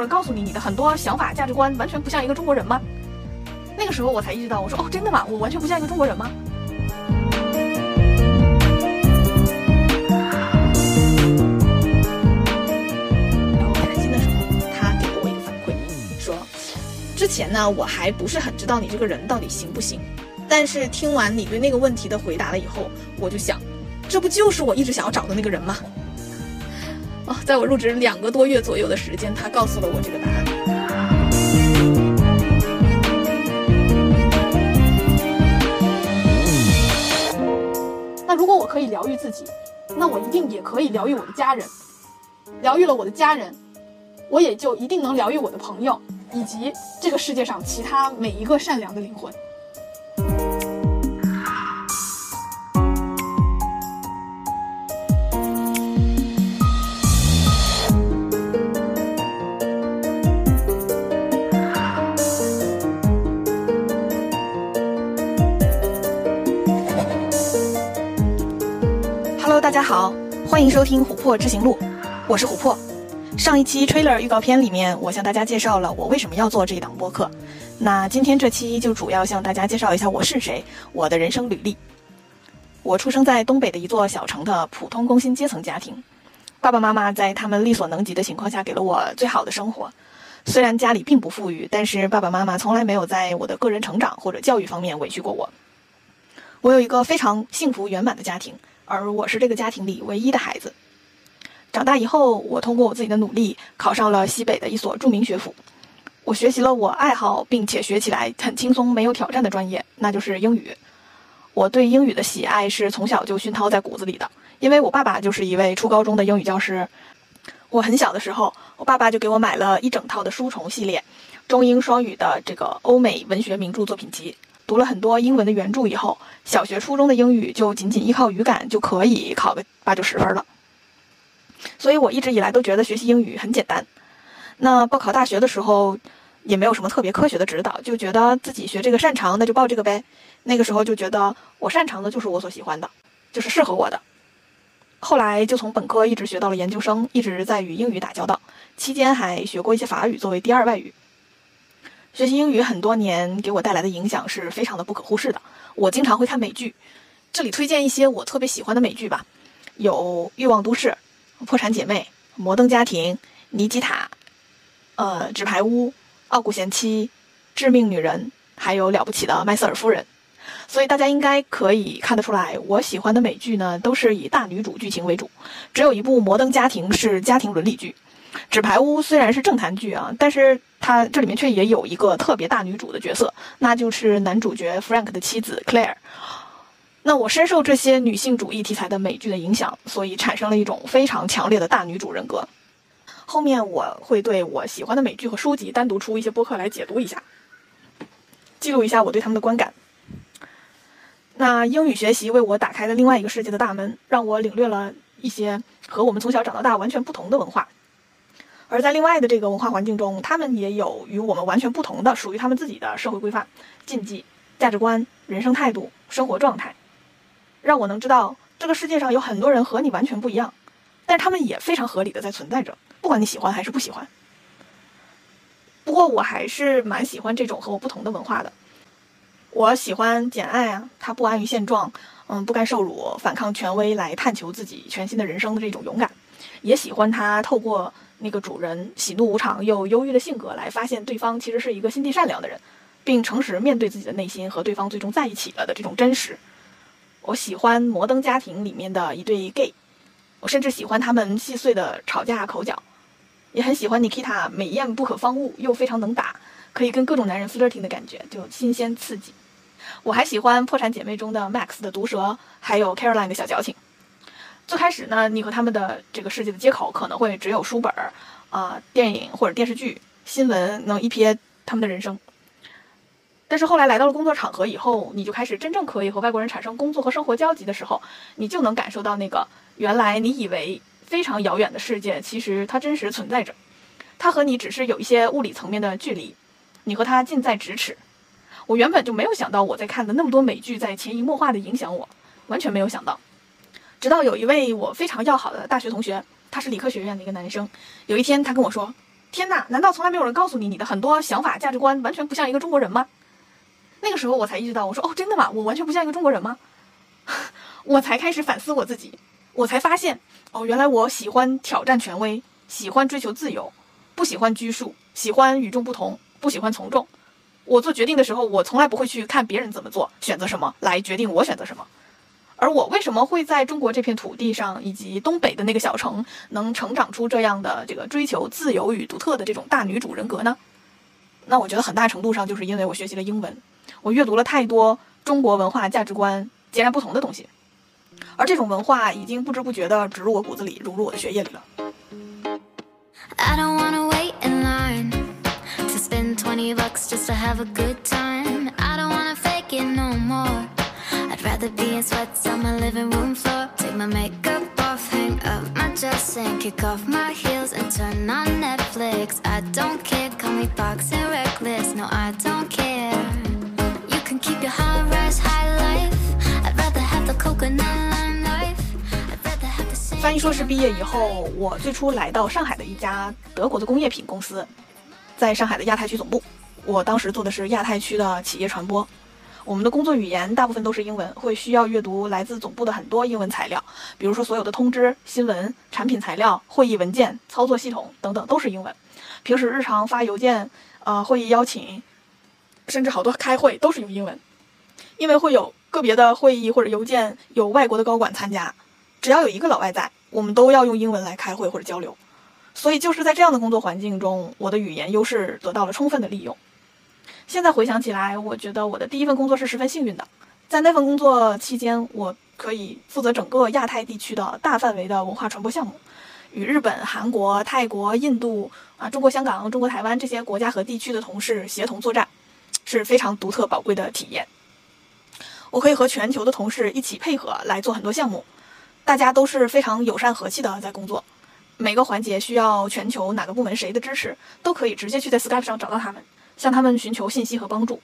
人告诉你，你的很多想法、价值观完全不像一个中国人吗？那个时候我才意识到，我说哦，真的吗？我完全不像一个中国人吗？然后开心的时候，他给了我一个反馈，说之前呢我还不是很知道你这个人到底行不行，但是听完你对那个问题的回答了以后，我就想，这不就是我一直想要找的那个人吗？在我入职两个多月左右的时间，他告诉了我这个答案。那如果我可以疗愈自己，那我一定也可以疗愈我的家人。疗愈了我的家人，我也就一定能疗愈我的朋友，以及这个世界上其他每一个善良的灵魂。大家好，欢迎收听《琥珀知行录》，我是琥珀。上一期 trailer 预告片里面，我向大家介绍了我为什么要做这一档播客。那今天这期就主要向大家介绍一下我是谁，我的人生履历。我出生在东北的一座小城的普通工薪阶层家庭，爸爸妈妈在他们力所能及的情况下给了我最好的生活。虽然家里并不富裕，但是爸爸妈妈从来没有在我的个人成长或者教育方面委屈过我。我有一个非常幸福圆满的家庭，而我是这个家庭里唯一的孩子。长大以后，我通过我自己的努力，考上了西北的一所著名学府。我学习了我爱好并且学起来很轻松、没有挑战的专业，那就是英语。我对英语的喜爱是从小就熏陶在骨子里的，因为我爸爸就是一位初高中的英语教师。我很小的时候，我爸爸就给我买了一整套的书虫系列，中英双语的这个欧美文学名著作品集。读了很多英文的原著以后，小学、初中的英语就仅仅依靠语感就可以考个八九十分了。所以我一直以来都觉得学习英语很简单。那报考大学的时候，也没有什么特别科学的指导，就觉得自己学这个擅长，那就报这个呗。那个时候就觉得我擅长的就是我所喜欢的，就是适合我的。后来就从本科一直学到了研究生，一直在与英语打交道，期间还学过一些法语作为第二外语。学习英语很多年给我带来的影响是非常的不可忽视的。我经常会看美剧，这里推荐一些我特别喜欢的美剧吧，有《欲望都市》。破产姐妹、摩登家庭、尼基塔、呃纸牌屋、傲骨贤妻、致命女人，还有了不起的麦瑟尔夫人。所以大家应该可以看得出来，我喜欢的美剧呢都是以大女主剧情为主，只有一部《摩登家庭》是家庭伦理剧。纸牌屋虽然是政坛剧啊，但是它这里面却也有一个特别大女主的角色，那就是男主角 Frank 的妻子 Claire。那我深受这些女性主义题材的美剧的影响，所以产生了一种非常强烈的大女主人格。后面我会对我喜欢的美剧和书籍单独出一些播客来解读一下，记录一下我对他们的观感。那英语学习为我打开了另外一个世界的大门，让我领略了一些和我们从小长到大完全不同的文化。而在另外的这个文化环境中，他们也有与我们完全不同的、属于他们自己的社会规范、禁忌、价值观、人生态度、生活状态。让我能知道这个世界上有很多人和你完全不一样，但是他们也非常合理的在存在着，不管你喜欢还是不喜欢。不过我还是蛮喜欢这种和我不同的文化的。我喜欢《简爱》啊，他不安于现状，嗯，不甘受辱，反抗权威来探求自己全新的人生的这种勇敢。也喜欢他透过那个主人喜怒无常又忧郁的性格来发现对方其实是一个心地善良的人，并诚实面对自己的内心和对方最终在一起了的这种真实。我喜欢《摩登家庭》里面的一对 gay，我甚至喜欢他们细碎的吵架口角，也很喜欢 Nikita 美艳不可方物又非常能打，可以跟各种男人 flirting 的感觉，就新鲜刺激。我还喜欢《破产姐妹》中的 Max 的毒舌，还有 Caroline 的小矫情。最开始呢，你和他们的这个世界的接口可能会只有书本儿、啊电影或者电视剧、新闻能一瞥他们的人生。但是后来来到了工作场合以后，你就开始真正可以和外国人产生工作和生活交集的时候，你就能感受到那个原来你以为非常遥远的世界，其实它真实存在着。它和你只是有一些物理层面的距离，你和它近在咫尺。我原本就没有想到我在看的那么多美剧在潜移默化的影响我，完全没有想到。直到有一位我非常要好的大学同学，他是理科学院的一个男生，有一天他跟我说：“天哪，难道从来没有人告诉你，你的很多想法、价值观完全不像一个中国人吗？那个时候我才意识到，我说哦，真的吗？我完全不像一个中国人吗？我才开始反思我自己，我才发现，哦，原来我喜欢挑战权威，喜欢追求自由，不喜欢拘束，喜欢与众不同，不喜欢从众。我做决定的时候，我从来不会去看别人怎么做，选择什么来决定我选择什么。而我为什么会在中国这片土地上，以及东北的那个小城，能成长出这样的这个追求自由与独特的这种大女主人格呢？那我觉得很大程度上就是因为我学习了英文，我阅读了太多中国文化价值观截然不同的东西，而这种文化已经不知不觉地植入我骨子里，融入我的血液里了。Rather be in sweats on my living room floor. Take my makeup off, hang up my dress, and kick off my heels and turn on Netflix. I don't care, call me boxing reckless. No, I don't care. You can keep your high rise high life. I'd rather have the coconut lime life. I'd rather have the same. 翻译硕士毕业以后，我最初来到上海的一家德国的工业品公司，在上海的亚太区总部。我当时做的是亚太区的企业传播。我们的工作语言大部分都是英文，会需要阅读来自总部的很多英文材料，比如说所有的通知、新闻、产品材料、会议文件、操作系统等等都是英文。平时日常发邮件、呃会议邀请，甚至好多开会都是用英文，因为会有个别的会议或者邮件有外国的高管参加，只要有一个老外在，我们都要用英文来开会或者交流。所以就是在这样的工作环境中，我的语言优势得到了充分的利用。现在回想起来，我觉得我的第一份工作是十分幸运的。在那份工作期间，我可以负责整个亚太地区的大范围的文化传播项目，与日本、韩国、泰国、印度啊、中国香港、中国台湾这些国家和地区的同事协同作战，是非常独特宝贵的体验。我可以和全球的同事一起配合来做很多项目，大家都是非常友善和气的在工作。每个环节需要全球哪个部门谁的支持，都可以直接去在 Skype 上找到他们。向他们寻求信息和帮助。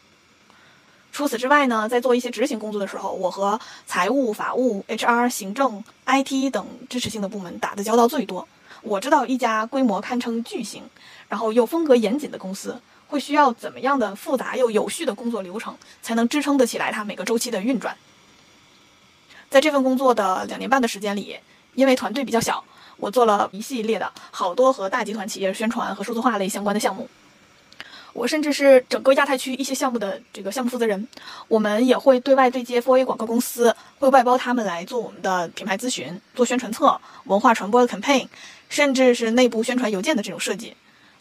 除此之外呢，在做一些执行工作的时候，我和财务、法务、HR、行政、IT 等支持性的部门打的交道最多。我知道一家规模堪称巨型，然后又风格严谨的公司，会需要怎么样的复杂又有序的工作流程，才能支撑得起来它每个周期的运转。在这份工作的两年半的时间里，因为团队比较小，我做了一系列的好多和大集团企业宣传和数字化类相关的项目。我甚至是整个亚太区一些项目的这个项目负责人，我们也会对外对接 4A 广告公司，会外包他们来做我们的品牌咨询、做宣传册、文化传播的 campaign，甚至是内部宣传邮件的这种设计，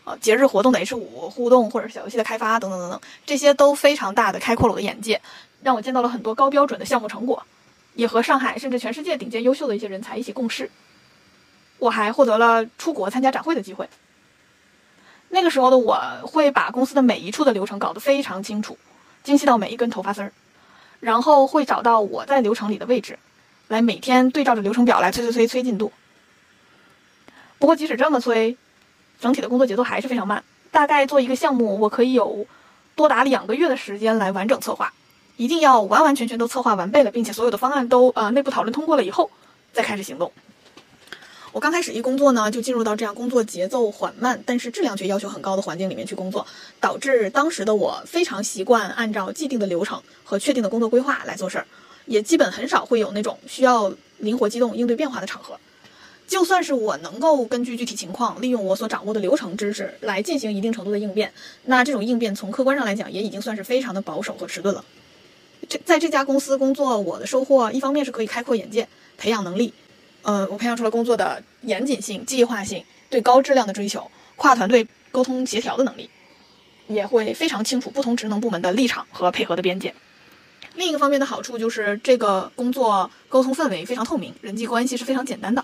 呃，节日活动的 H 五互动或者是小游戏的开发等等等等，这些都非常大的开阔了我的眼界，让我见到了很多高标准的项目成果，也和上海甚至全世界顶尖优秀的一些人才一起共事。我还获得了出国参加展会的机会。那个时候的我会把公司的每一处的流程搞得非常清楚，精细到每一根头发丝儿，然后会找到我在流程里的位置，来每天对照着流程表来催催催催进度。不过即使这么催，整体的工作节奏还是非常慢。大概做一个项目，我可以有多达两个月的时间来完整策划，一定要完完全全都策划完备了，并且所有的方案都呃内部讨论通过了以后，再开始行动。我刚开始一工作呢，就进入到这样工作节奏缓慢，但是质量却要求很高的环境里面去工作，导致当时的我非常习惯按照既定的流程和确定的工作规划来做事儿，也基本很少会有那种需要灵活机动、应对变化的场合。就算是我能够根据具体情况，利用我所掌握的流程知识来进行一定程度的应变，那这种应变从客观上来讲，也已经算是非常的保守和迟钝了。这在这家公司工作，我的收获一方面是可以开阔眼界、培养能力。呃，我培养出了工作的严谨性、计划性，对高质量的追求，跨团队沟通协调的能力，也会非常清楚不同职能部门的立场和配合的边界。另一个方面的好处就是这个工作沟通氛围非常透明，人际关系是非常简单的，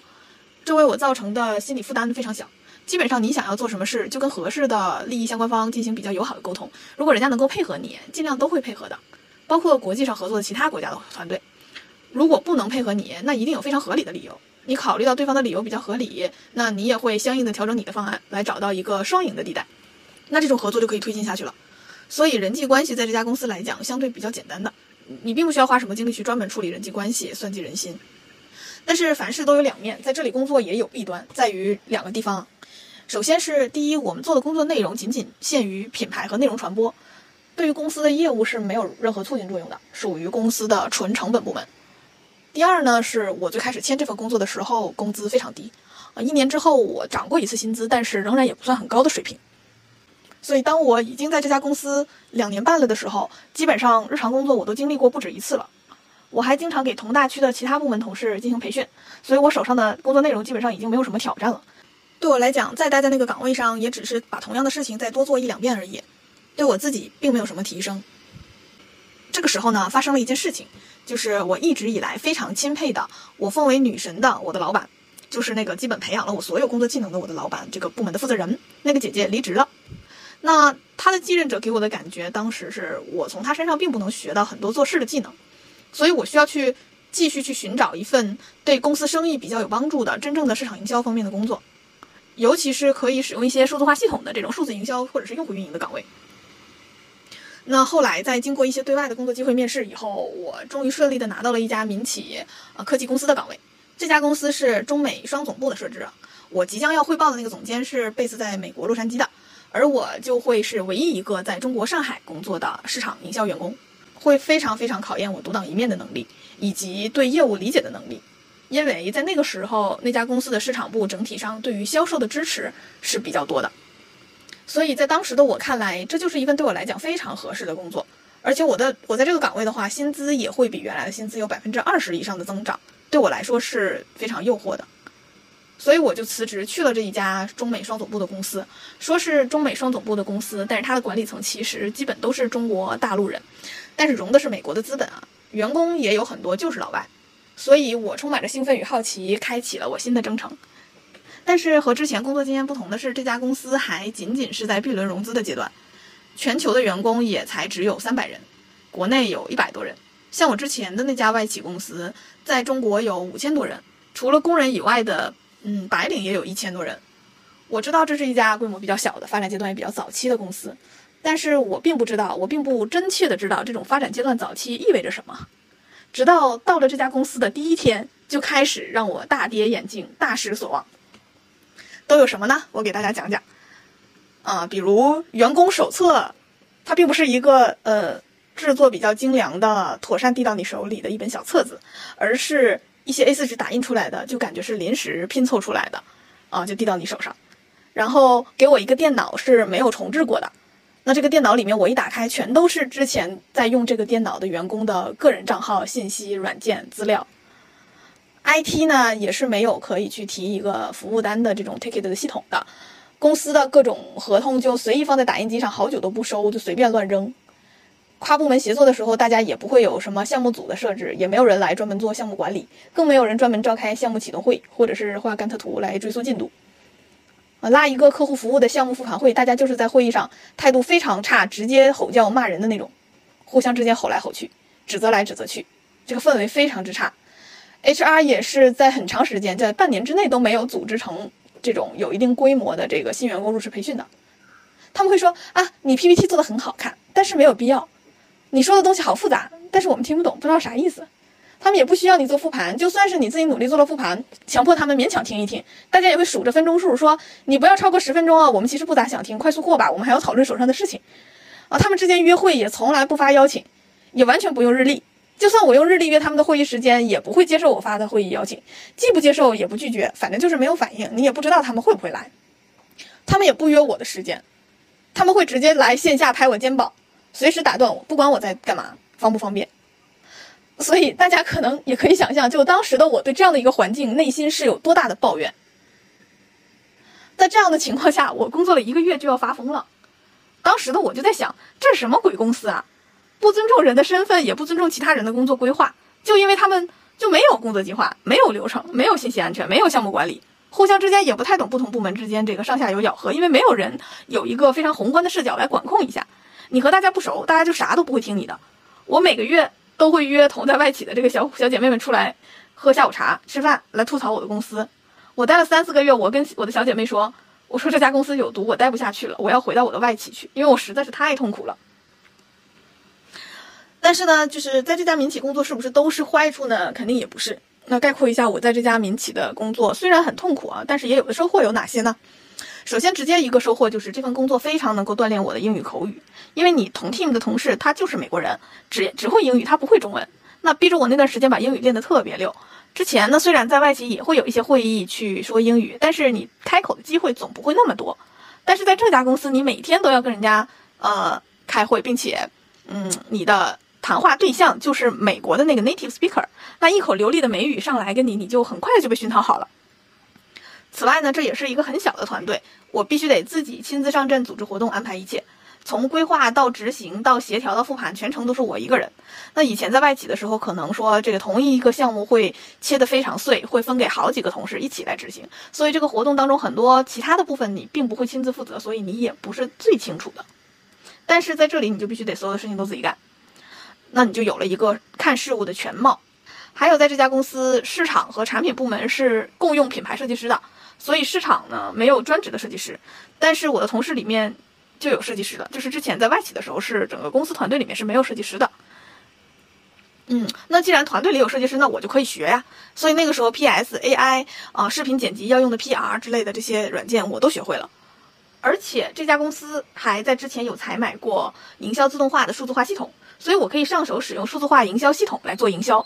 这为我造成的心理负担非常小。基本上你想要做什么事，就跟合适的利益相关方进行比较友好的沟通，如果人家能够配合你，尽量都会配合的，包括国际上合作的其他国家的团队。如果不能配合你，那一定有非常合理的理由。你考虑到对方的理由比较合理，那你也会相应的调整你的方案，来找到一个双赢的地带，那这种合作就可以推进下去了。所以人际关系在这家公司来讲相对比较简单的，你并不需要花什么精力去专门处理人际关系、算计人心。但是凡事都有两面，在这里工作也有弊端，在于两个地方。首先是第一，我们做的工作内容仅仅限于品牌和内容传播，对于公司的业务是没有任何促进作用的，属于公司的纯成本部门。第二呢，是我最开始签这份工作的时候，工资非常低，啊，一年之后我涨过一次薪资，但是仍然也不算很高的水平。所以当我已经在这家公司两年半了的时候，基本上日常工作我都经历过不止一次了。我还经常给同大区的其他部门同事进行培训，所以我手上的工作内容基本上已经没有什么挑战了。对我来讲，再待在那个岗位上，也只是把同样的事情再多做一两遍而已，对我自己并没有什么提升。这个时候呢，发生了一件事情，就是我一直以来非常钦佩的，我奉为女神的我的老板，就是那个基本培养了我所有工作技能的我的老板，这个部门的负责人，那个姐姐离职了。那她的继任者给我的感觉，当时是我从她身上并不能学到很多做事的技能，所以我需要去继续去寻找一份对公司生意比较有帮助的真正的市场营销方面的工作。尤其是可以使用一些数字化系统的这种数字营销或者是用户运营的岗位。那后来在经过一些对外的工作机会面试以后，我终于顺利的拿到了一家民企呃科技公司的岗位。这家公司是中美双总部的设置，我即将要汇报的那个总监是贝斯在美国洛杉矶的，而我就会是唯一一个在中国上海工作的市场营销员工，会非常非常考验我独当一面的能力以及对业务理解的能力。因为在那个时候，那家公司的市场部整体上对于销售的支持是比较多的，所以在当时的我看来，这就是一份对我来讲非常合适的工作。而且我的我在这个岗位的话，薪资也会比原来的薪资有百分之二十以上的增长，对我来说是非常诱惑的。所以我就辞职去了这一家中美双总部的公司。说是中美双总部的公司，但是它的管理层其实基本都是中国大陆人，但是融的是美国的资本啊，员工也有很多就是老外。所以我充满着兴奋与好奇，开启了我新的征程。但是和之前工作经验不同的是，这家公司还仅仅是在 B 轮融资的阶段，全球的员工也才只有三百人，国内有一百多人。像我之前的那家外企公司，在中国有五千多人，除了工人以外的，嗯，白领也有一千多人。我知道这是一家规模比较小的、发展阶段也比较早期的公司，但是我并不知道，我并不真切的知道这种发展阶段早期意味着什么。直到到了这家公司的第一天，就开始让我大跌眼镜、大失所望。都有什么呢？我给大家讲讲。啊，比如员工手册，它并不是一个呃制作比较精良的、妥善递到你手里的一本小册子，而是一些 A4 纸打印出来的，就感觉是临时拼凑出来的，啊，就递到你手上。然后给我一个电脑是没有重置过的。那这个电脑里面，我一打开，全都是之前在用这个电脑的员工的个人账号信息、软件资料。IT 呢，也是没有可以去提一个服务单的这种 ticket 的系统的。公司的各种合同就随意放在打印机上，好久都不收，就随便乱扔。跨部门协作的时候，大家也不会有什么项目组的设置，也没有人来专门做项目管理，更没有人专门召开项目启动会，或者是画甘特图来追溯进度。啊，拉一个客户服务的项目复盘会，大家就是在会议上态度非常差，直接吼叫骂人的那种，互相之间吼来吼去，指责来指责去，这个氛围非常之差。HR 也是在很长时间，在半年之内都没有组织成这种有一定规模的这个新员工入职培训的。他们会说啊，你 PPT 做的很好看，但是没有必要。你说的东西好复杂，但是我们听不懂，不知道啥意思。他们也不需要你做复盘，就算是你自己努力做了复盘，强迫他们勉强听一听，大家也会数着分钟数，说你不要超过十分钟啊。我们其实不咋想听，快速过吧。我们还要讨论手上的事情，啊，他们之间约会也从来不发邀请，也完全不用日历。就算我用日历约他们的会议时间，也不会接受我发的会议邀请，既不接受也不拒绝，反正就是没有反应。你也不知道他们会不会来，他们也不约我的时间，他们会直接来线下拍我肩膀，随时打断我，不管我在干嘛，方不方便。所以大家可能也可以想象，就当时的我对这样的一个环境，内心是有多大的抱怨。在这样的情况下，我工作了一个月就要发疯了。当时的我就在想，这是什么鬼公司啊？不尊重人的身份，也不尊重其他人的工作规划，就因为他们就没有工作计划，没有流程，没有信息安全，没有项目管理，互相之间也不太懂不同部门之间这个上下游咬合，因为没有人有一个非常宏观的视角来管控一下。你和大家不熟，大家就啥都不会听你的。我每个月。都会约同在外企的这个小小姐妹们出来喝下午茶、吃饭，来吐槽我的公司。我待了三四个月，我跟我的小姐妹说：“我说这家公司有毒，我待不下去了，我要回到我的外企去，因为我实在是太痛苦了。”但是呢，就是在这家民企工作是不是都是坏处呢？肯定也不是。那概括一下我在这家民企的工作，虽然很痛苦啊，但是也有的收获有哪些呢？首先，直接一个收获就是这份工作非常能够锻炼我的英语口语，因为你同 team 的同事他就是美国人，只只会英语，他不会中文，那逼着我那段时间把英语练得特别溜。之前呢，虽然在外企也会有一些会议去说英语，但是你开口的机会总不会那么多。但是在这家公司，你每天都要跟人家呃开会，并且，嗯，你的谈话对象就是美国的那个 native speaker，那一口流利的美语上来跟你，你就很快就被熏陶好了。此外呢，这也是一个很小的团队，我必须得自己亲自上阵组织活动，安排一切。从规划到执行到协调到复盘，全程都是我一个人。那以前在外企的时候，可能说这个同一个项目会切得非常碎，会分给好几个同事一起来执行，所以这个活动当中很多其他的部分你并不会亲自负责，所以你也不是最清楚的。但是在这里你就必须得所有的事情都自己干，那你就有了一个看事物的全貌。还有在这家公司，市场和产品部门是共用品牌设计师的，所以市场呢没有专职的设计师，但是我的同事里面。就有设计师的，就是之前在外企的时候，是整个公司团队里面是没有设计师的。嗯，那既然团队里有设计师，那我就可以学呀。所以那个时候，PS、AI 啊，视频剪辑要用的 PR 之类的这些软件我都学会了。而且这家公司还在之前有采买过营销自动化的数字化系统，所以我可以上手使用数字化营销系统来做营销。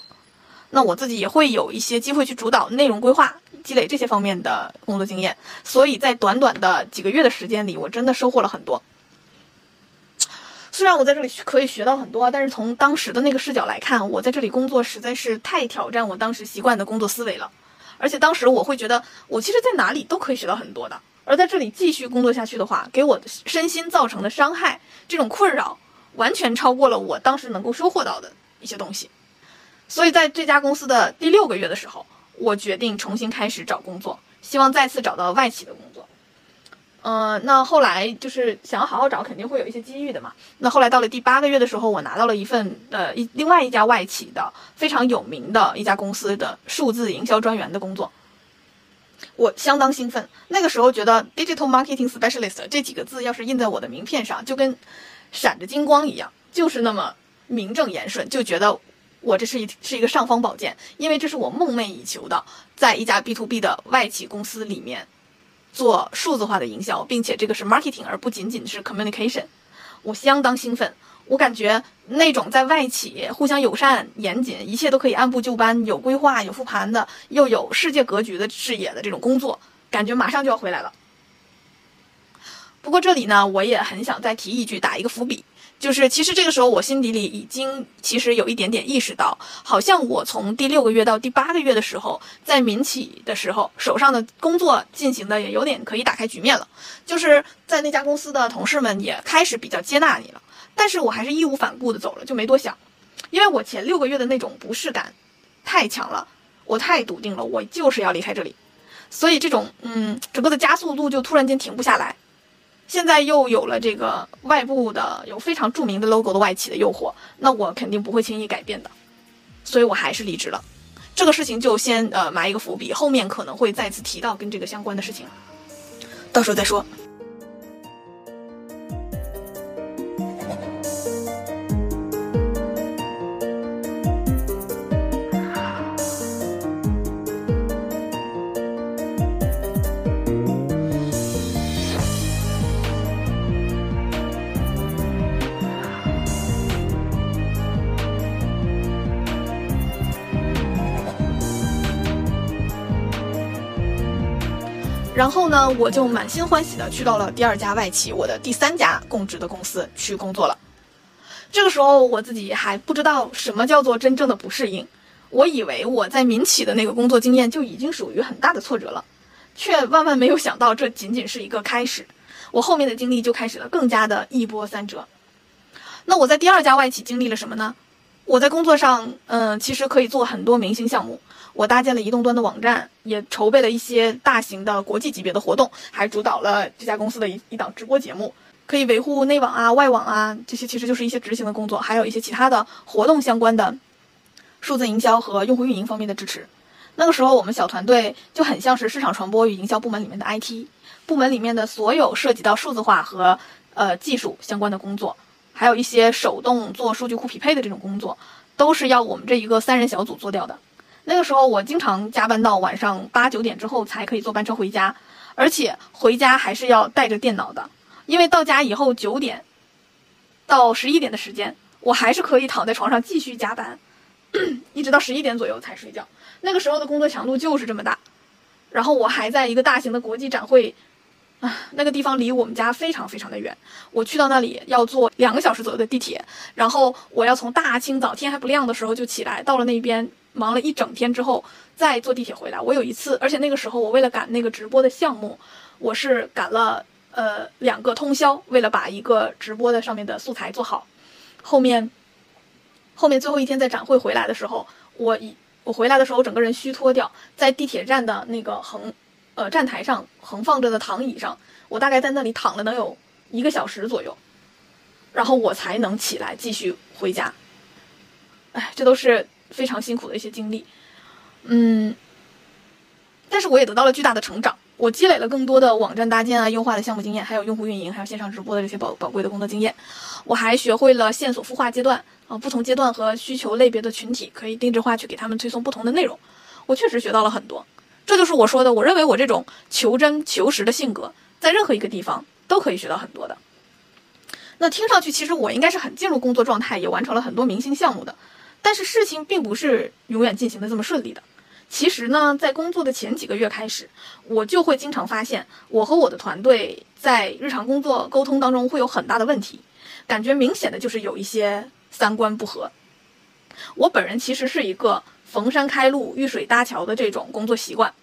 那我自己也会有一些机会去主导内容规划。积累这些方面的工作经验，所以在短短的几个月的时间里，我真的收获了很多。虽然我在这里可以学到很多，但是从当时的那个视角来看，我在这里工作实在是太挑战我当时习惯的工作思维了。而且当时我会觉得，我其实在哪里都可以学到很多的。而在这里继续工作下去的话，给我身心造成的伤害，这种困扰，完全超过了我当时能够收获到的一些东西。所以在这家公司的第六个月的时候。我决定重新开始找工作，希望再次找到外企的工作。嗯，那后来就是想要好好找，肯定会有一些机遇的嘛。那后来到了第八个月的时候，我拿到了一份呃一另外一家外企的非常有名的一家公司的数字营销专员的工作，我相当兴奋。那个时候觉得 digital marketing specialist 这几个字要是印在我的名片上，就跟闪着金光一样，就是那么名正言顺，就觉得。我这是一是一个尚方宝剑，因为这是我梦寐以求的，在一家 B to B 的外企公司里面做数字化的营销，并且这个是 marketing，而不仅仅是 communication。我相当兴奋，我感觉那种在外企互相友善、严谨，一切都可以按部就班、有规划、有复盘的，又有世界格局的视野的这种工作，感觉马上就要回来了。不过这里呢，我也很想再提一句，打一个伏笔。就是，其实这个时候我心底里已经其实有一点点意识到，好像我从第六个月到第八个月的时候，在民企的时候，手上的工作进行的也有点可以打开局面了。就是在那家公司的同事们也开始比较接纳你了，但是我还是义无反顾的走了，就没多想，因为我前六个月的那种不适感太强了，我太笃定了，我就是要离开这里，所以这种嗯，整个的加速度就突然间停不下来。现在又有了这个外部的有非常著名的 logo 的外企的诱惑，那我肯定不会轻易改变的，所以我还是离职了。这个事情就先呃埋一个伏笔，后面可能会再次提到跟这个相关的事情，到时候再说。然后呢，我就满心欢喜的去到了第二家外企，我的第三家供职的公司去工作了。这个时候我自己还不知道什么叫做真正的不适应，我以为我在民企的那个工作经验就已经属于很大的挫折了，却万万没有想到这仅仅是一个开始，我后面的经历就开始了更加的一波三折。那我在第二家外企经历了什么呢？我在工作上，嗯，其实可以做很多明星项目。我搭建了移动端的网站，也筹备了一些大型的国际级别的活动，还主导了这家公司的一一档直播节目，可以维护内网啊、外网啊，这些其实就是一些执行的工作，还有一些其他的活动相关的数字营销和用户运营方面的支持。那个时候，我们小团队就很像是市场传播与营销部门里面的 IT 部门里面的所有涉及到数字化和呃技术相关的工作，还有一些手动做数据库匹配的这种工作，都是要我们这一个三人小组做掉的。那个时候我经常加班到晚上八九点之后才可以坐班车回家，而且回家还是要带着电脑的，因为到家以后九点到十一点的时间，我还是可以躺在床上继续加班，一直到十一点左右才睡觉。那个时候的工作强度就是这么大，然后我还在一个大型的国际展会。啊，那个地方离我们家非常非常的远，我去到那里要坐两个小时左右的地铁，然后我要从大清早天还不亮的时候就起来，到了那边忙了一整天之后再坐地铁回来。我有一次，而且那个时候我为了赶那个直播的项目，我是赶了呃两个通宵，为了把一个直播的上面的素材做好。后面后面最后一天在展会回来的时候，我一我回来的时候整个人虚脱掉，在地铁站的那个横。呃，站台上横放着的躺椅上，我大概在那里躺了能有一个小时左右，然后我才能起来继续回家。哎，这都是非常辛苦的一些经历，嗯，但是我也得到了巨大的成长，我积累了更多的网站搭建啊、优化的项目经验，还有用户运营，还有线上直播的这些宝宝贵的工作经验。我还学会了线索孵化阶段啊，不同阶段和需求类别的群体可以定制化去给他们推送不同的内容。我确实学到了很多。这就是我说的，我认为我这种求真求实的性格，在任何一个地方都可以学到很多的。那听上去，其实我应该是很进入工作状态，也完成了很多明星项目的。但是事情并不是永远进行的这么顺利的。其实呢，在工作的前几个月开始，我就会经常发现，我和我的团队在日常工作沟通当中会有很大的问题，感觉明显的就是有一些三观不合。我本人其实是一个。逢山开路，遇水搭桥的这种工作习惯，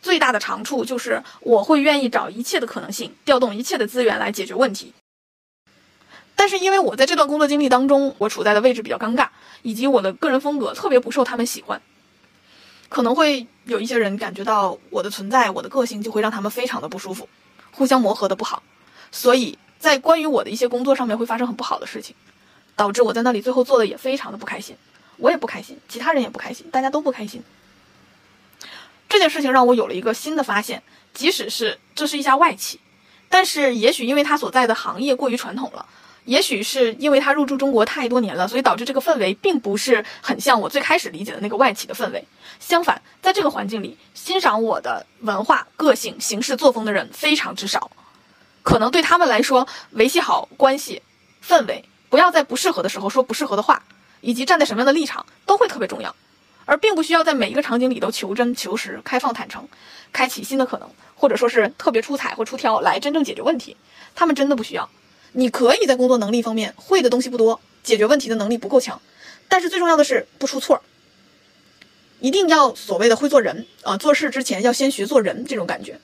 最大的长处就是我会愿意找一切的可能性，调动一切的资源来解决问题。但是因为我在这段工作经历当中，我处在的位置比较尴尬，以及我的个人风格特别不受他们喜欢，可能会有一些人感觉到我的存在，我的个性就会让他们非常的不舒服，互相磨合的不好，所以在关于我的一些工作上面会发生很不好的事情，导致我在那里最后做的也非常的不开心。我也不开心，其他人也不开心，大家都不开心。这件事情让我有了一个新的发现：即使是这是一家外企，但是也许因为它所在的行业过于传统了，也许是因为他入驻中国太多年了，所以导致这个氛围并不是很像我最开始理解的那个外企的氛围。相反，在这个环境里，欣赏我的文化、个性、行事作风的人非常之少。可能对他们来说，维系好关系、氛围，不要在不适合的时候说不适合的话。以及站在什么样的立场都会特别重要，而并不需要在每一个场景里都求真求实、开放坦诚，开启新的可能，或者说是特别出彩或出挑来真正解决问题。他们真的不需要。你可以在工作能力方面会的东西不多，解决问题的能力不够强，但是最重要的是不出错。一定要所谓的会做人啊，做事之前要先学做人这种感觉。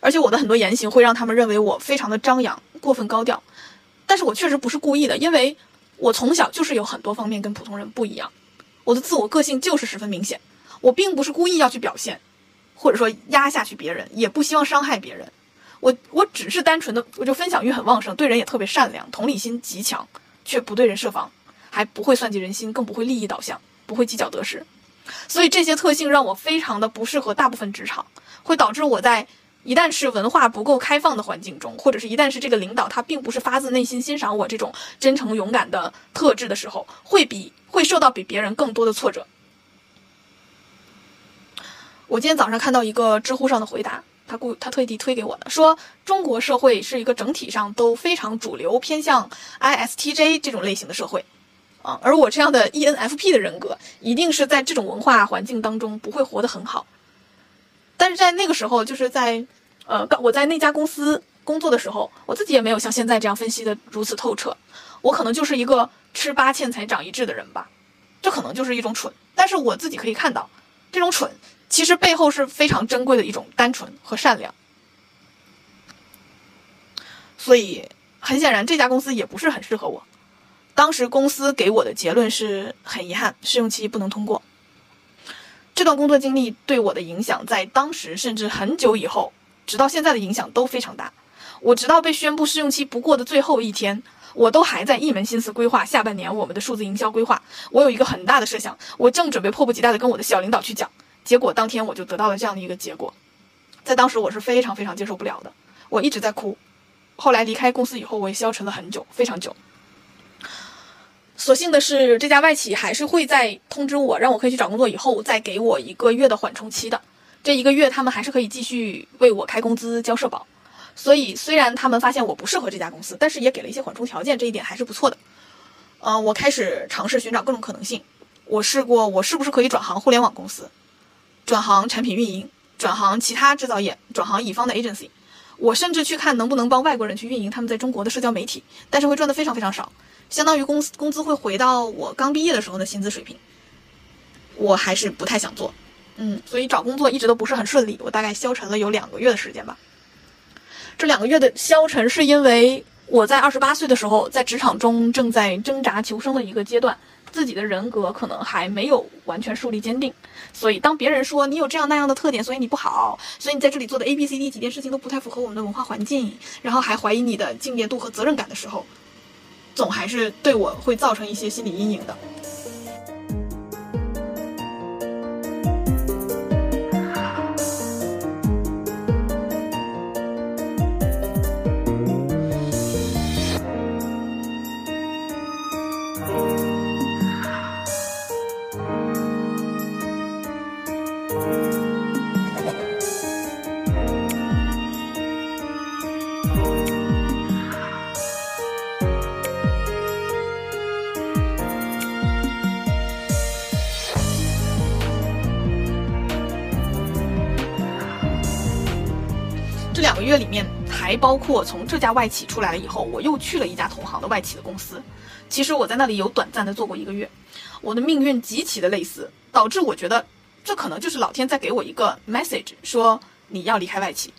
而且我的很多言行会让他们认为我非常的张扬、过分高调，但是我确实不是故意的，因为。我从小就是有很多方面跟普通人不一样，我的自我个性就是十分明显。我并不是故意要去表现，或者说压下去别人，也不希望伤害别人。我我只是单纯的，我就分享欲很旺盛，对人也特别善良，同理心极强，却不对人设防，还不会算计人心，更不会利益导向，不会计较得失。所以这些特性让我非常的不适合大部分职场，会导致我在。一旦是文化不够开放的环境中，或者是一旦是这个领导他并不是发自内心欣赏我这种真诚勇敢的特质的时候，会比会受到比别人更多的挫折。我今天早上看到一个知乎上的回答，他故他特地推给我的，说中国社会是一个整体上都非常主流偏向 ISTJ 这种类型的社会，啊，而我这样的 ENFP 的人格，一定是在这种文化环境当中不会活得很好。但是在那个时候，就是在，呃，刚我在那家公司工作的时候，我自己也没有像现在这样分析的如此透彻。我可能就是一个吃八堑才长一智的人吧，这可能就是一种蠢。但是我自己可以看到，这种蠢其实背后是非常珍贵的一种单纯和善良。所以很显然，这家公司也不是很适合我。当时公司给我的结论是很遗憾，试用期不能通过。这段工作经历对我的影响，在当时甚至很久以后，直到现在的影响都非常大。我直到被宣布试用期不过的最后一天，我都还在一门心思规划下半年我们的数字营销规划。我有一个很大的设想，我正准备迫不及待地跟我的小领导去讲。结果当天我就得到了这样的一个结果，在当时我是非常非常接受不了的，我一直在哭。后来离开公司以后，我也消沉了很久，非常久。所幸的是，这家外企还是会在通知我，让我可以去找工作以后，再给我一个月的缓冲期的。这一个月他们还是可以继续为我开工资、交社保。所以虽然他们发现我不适合这家公司，但是也给了一些缓冲条件，这一点还是不错的。嗯，我开始尝试寻找各种可能性。我试过，我是不是可以转行互联网公司，转行产品运营，转行其他制造业，转行乙方的 agency。我甚至去看能不能帮外国人去运营他们在中国的社交媒体，但是会赚的非常非常少，相当于公司工资会回到我刚毕业的时候的薪资水平。我还是不太想做，嗯，所以找工作一直都不是很顺利。我大概消沉了有两个月的时间吧。这两个月的消沉是因为我在二十八岁的时候，在职场中正在挣扎求生的一个阶段，自己的人格可能还没有完全树立坚定。所以当别人说你有这样那样的特点，所以你不好，所以你在这里做的 A、B、C、D 几件事情都不太符合我们的文化环境，然后还怀疑你的敬业度和责任感的时候，总还是对我会造成一些心理阴影的。包括从这家外企出来了以后，我又去了一家同行的外企的公司。其实我在那里有短暂的做过一个月，我的命运极其的类似，导致我觉得这可能就是老天在给我一个 message，说你要离开外企。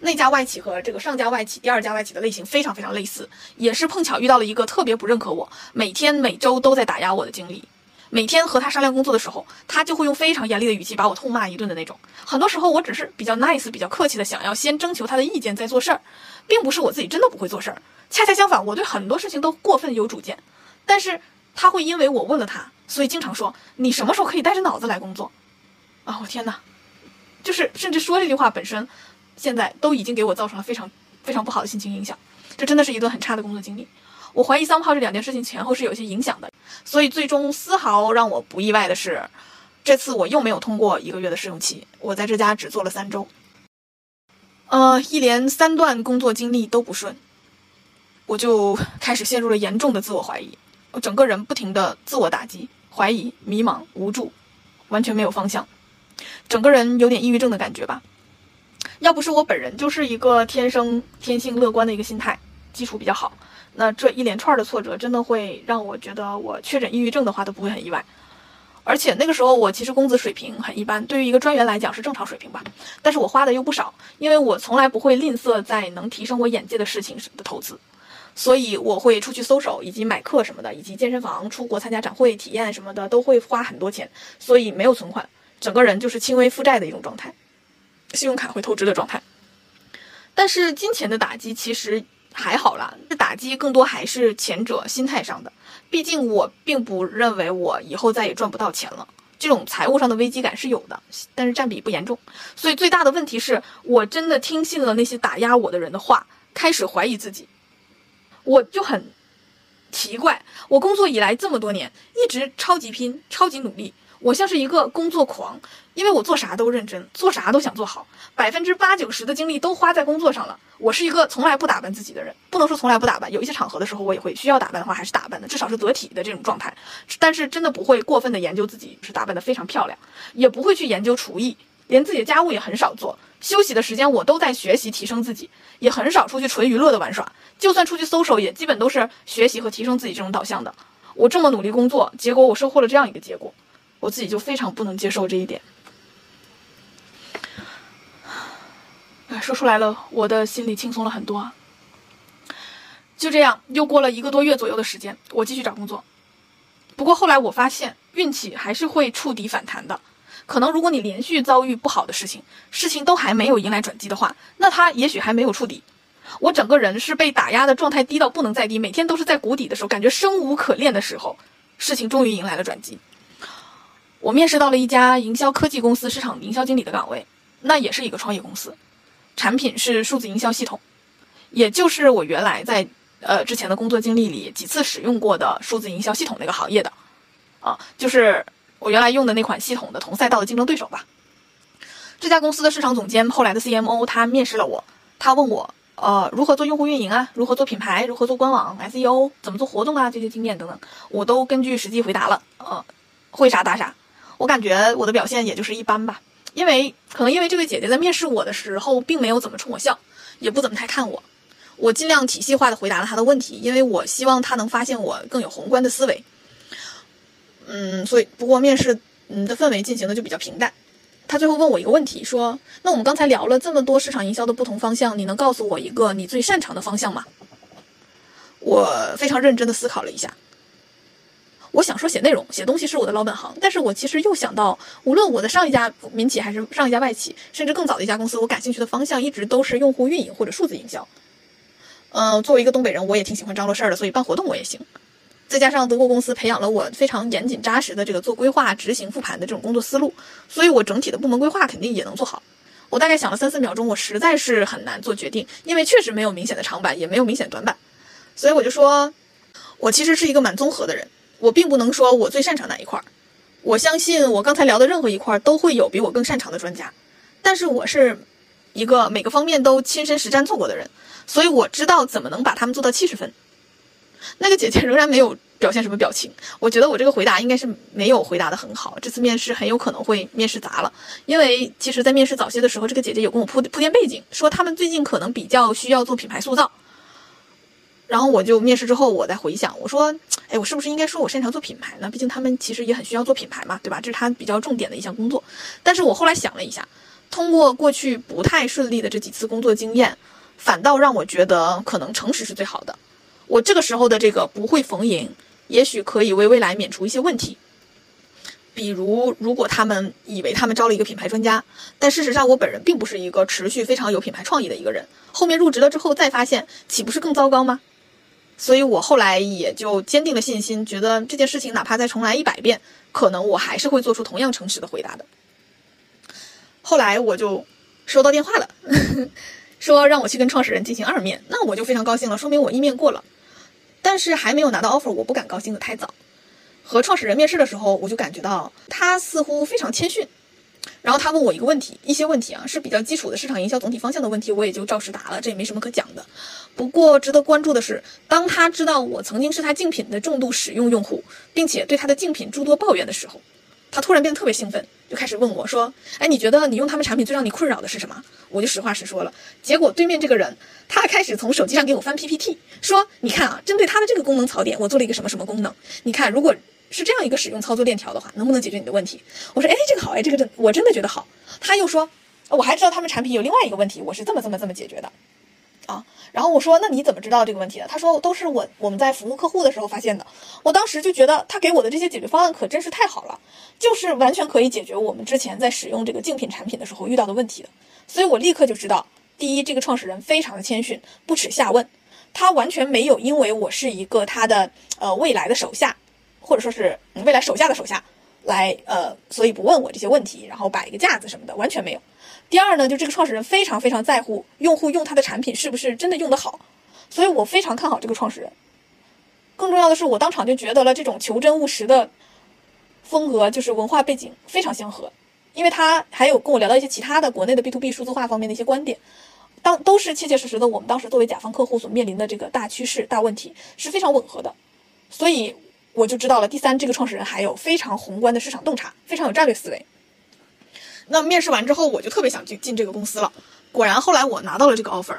那家外企和这个上家外企、第二家外企的类型非常非常类似，也是碰巧遇到了一个特别不认可我，每天每周都在打压我的经理。每天和他商量工作的时候，他就会用非常严厉的语气把我痛骂一顿的那种。很多时候，我只是比较 nice、比较客气的，想要先征求他的意见再做事儿，并不是我自己真的不会做事儿。恰恰相反，我对很多事情都过分有主见。但是他会因为我问了他，所以经常说：“你什么时候可以带着脑子来工作？”啊，我天哪！就是甚至说这句话本身，现在都已经给我造成了非常非常不好的心情影响。这真的是一段很差的工作经历。我怀疑桑炮这两件事情前后是有些影响的，所以最终丝毫让我不意外的是，这次我又没有通过一个月的试用期，我在这家只做了三周。呃，一连三段工作经历都不顺，我就开始陷入了严重的自我怀疑，我整个人不停的自我打击、怀疑、迷茫、无助，完全没有方向，整个人有点抑郁症的感觉吧。要不是我本人就是一个天生天性乐观的一个心态，基础比较好。那这一连串的挫折真的会让我觉得，我确诊抑郁症的话都不会很意外。而且那个时候我其实工资水平很一般，对于一个专员来讲是正常水平吧。但是我花的又不少，因为我从来不会吝啬在能提升我眼界的事情的投资，所以我会出去搜手，以及买课什么的，以及健身房、出国参加展会、体验什么的都会花很多钱，所以没有存款，整个人就是轻微负债的一种状态，信用卡会透支的状态。但是金钱的打击其实。还好啦，这打击更多还是前者心态上的。毕竟我并不认为我以后再也赚不到钱了，这种财务上的危机感是有的，但是占比不严重。所以最大的问题是我真的听信了那些打压我的人的话，开始怀疑自己。我就很奇怪，我工作以来这么多年，一直超级拼，超级努力。我像是一个工作狂，因为我做啥都认真，做啥都想做好，百分之八九十的精力都花在工作上了。我是一个从来不打扮自己的人，不能说从来不打扮，有一些场合的时候我也会需要打扮的话，还是打扮的，至少是得体的这种状态。但是真的不会过分的研究自己是打扮的非常漂亮，也不会去研究厨艺，连自己的家务也很少做。休息的时间我都在学习提升自己，也很少出去纯娱乐的玩耍。就算出去搜手，也基本都是学习和提升自己这种导向的。我这么努力工作，结果我收获了这样一个结果。我自己就非常不能接受这一点，哎，说出来了，我的心里轻松了很多。就这样，又过了一个多月左右的时间，我继续找工作。不过后来我发现，运气还是会触底反弹的。可能如果你连续遭遇不好的事情，事情都还没有迎来转机的话，那它也许还没有触底。我整个人是被打压的状态低到不能再低，每天都是在谷底的时候，感觉生无可恋的时候，事情终于迎来了转机。我面试到了一家营销科技公司市场营销经理的岗位，那也是一个创业公司，产品是数字营销系统，也就是我原来在呃之前的工作经历里几次使用过的数字营销系统那个行业的，啊，就是我原来用的那款系统的同赛道的竞争对手吧。这家公司的市场总监，后来的 CMO，他面试了我，他问我，呃，如何做用户运营啊，如何做品牌，如何做官网？SEO，怎么做活动啊，这些经验等等，我都根据实际回答了，呃，会啥答啥。我感觉我的表现也就是一般吧，因为可能因为这位姐姐在面试我的时候，并没有怎么冲我笑，也不怎么太看我。我尽量体系化的回答了她的问题，因为我希望她能发现我更有宏观的思维。嗯，所以不过面试嗯的氛围进行的就比较平淡。他最后问我一个问题，说：“那我们刚才聊了这么多市场营销的不同方向，你能告诉我一个你最擅长的方向吗？”我非常认真的思考了一下，我想说写内容、写东西是我的老本行，但是我其实又想到，无论我的上一家民企还是上一家外企，甚至更早的一家公司，我感兴趣的方向一直都是用户运营或者数字营销。嗯，作为一个东北人，我也挺喜欢张罗事儿的，所以办活动我也行。再加上德国公司培养了我非常严谨扎实的这个做规划、执行、复盘的这种工作思路，所以我整体的部门规划肯定也能做好。我大概想了三四秒钟，我实在是很难做决定，因为确实没有明显的长板，也没有明显短板，所以我就说，我其实是一个蛮综合的人，我并不能说我最擅长哪一块儿。我相信我刚才聊的任何一块儿都会有比我更擅长的专家，但是我是一个每个方面都亲身实战做过的人，所以我知道怎么能把他们做到七十分。那个姐姐仍然没有表现什么表情，我觉得我这个回答应该是没有回答的很好。这次面试很有可能会面试砸了，因为其实，在面试早些的时候，这个姐姐有跟我铺铺垫背景，说他们最近可能比较需要做品牌塑造。然后我就面试之后，我再回想，我说，哎，我是不是应该说我擅长做品牌呢？毕竟他们其实也很需要做品牌嘛，对吧？这是他比较重点的一项工作。但是我后来想了一下，通过过去不太顺利的这几次工作经验，反倒让我觉得可能诚实是最好的。我这个时候的这个不会逢迎，也许可以为未来免除一些问题。比如，如果他们以为他们招了一个品牌专家，但事实上我本人并不是一个持续非常有品牌创意的一个人，后面入职了之后再发现，岂不是更糟糕吗？所以我后来也就坚定了信心，觉得这件事情哪怕再重来一百遍，可能我还是会做出同样诚实的回答的。后来我就收到电话了，说让我去跟创始人进行二面，那我就非常高兴了，说明我一面过了。但是还没有拿到 offer，我不敢高兴的太早。和创始人面试的时候，我就感觉到他似乎非常谦逊。然后他问我一个问题，一些问题啊是比较基础的市场营销总体方向的问题，我也就照实答了，这也没什么可讲的。不过值得关注的是，当他知道我曾经是他竞品的重度使用用户，并且对他的竞品诸多抱怨的时候，他突然变得特别兴奋，就开始问我说：“哎，你觉得你用他们产品最让你困扰的是什么？”我就实话实说了。结果对面这个人，他开始从手机上给我翻 PPT，说：“你看啊，针对他的这个功能槽点，我做了一个什么什么功能？你看，如果是这样一个使用操作链条的话，能不能解决你的问题？”我说：“哎，这个好，哎，这个真我真的觉得好。”他又说：“我还知道他们产品有另外一个问题，我是这么这么这么解决的。”啊，然后我说：“那你怎么知道这个问题的？”他说：“都是我我们在服务客户的时候发现的。”我当时就觉得他给我的这些解决方案可真是太好了，就是完全可以解决我们之前在使用这个竞品产品的时候遇到的问题的。所以我立刻就知道，第一，这个创始人非常的谦逊，不耻下问，他完全没有因为我是一个他的呃未来的手下，或者说是未来手下的手下，来呃，所以不问我这些问题，然后摆一个架子什么的，完全没有。第二呢，就这个创始人非常非常在乎用户用他的产品是不是真的用得好，所以我非常看好这个创始人。更重要的是，我当场就觉得了这种求真务实的风格，就是文化背景非常相合。因为他还有跟我聊到一些其他的国内的 B to B 数字化方面的一些观点，当都是切切实实的，我们当时作为甲方客户所面临的这个大趋势、大问题是非常吻合的，所以我就知道了。第三，这个创始人还有非常宏观的市场洞察，非常有战略思维。那面试完之后，我就特别想去进这个公司了。果然，后来我拿到了这个 offer。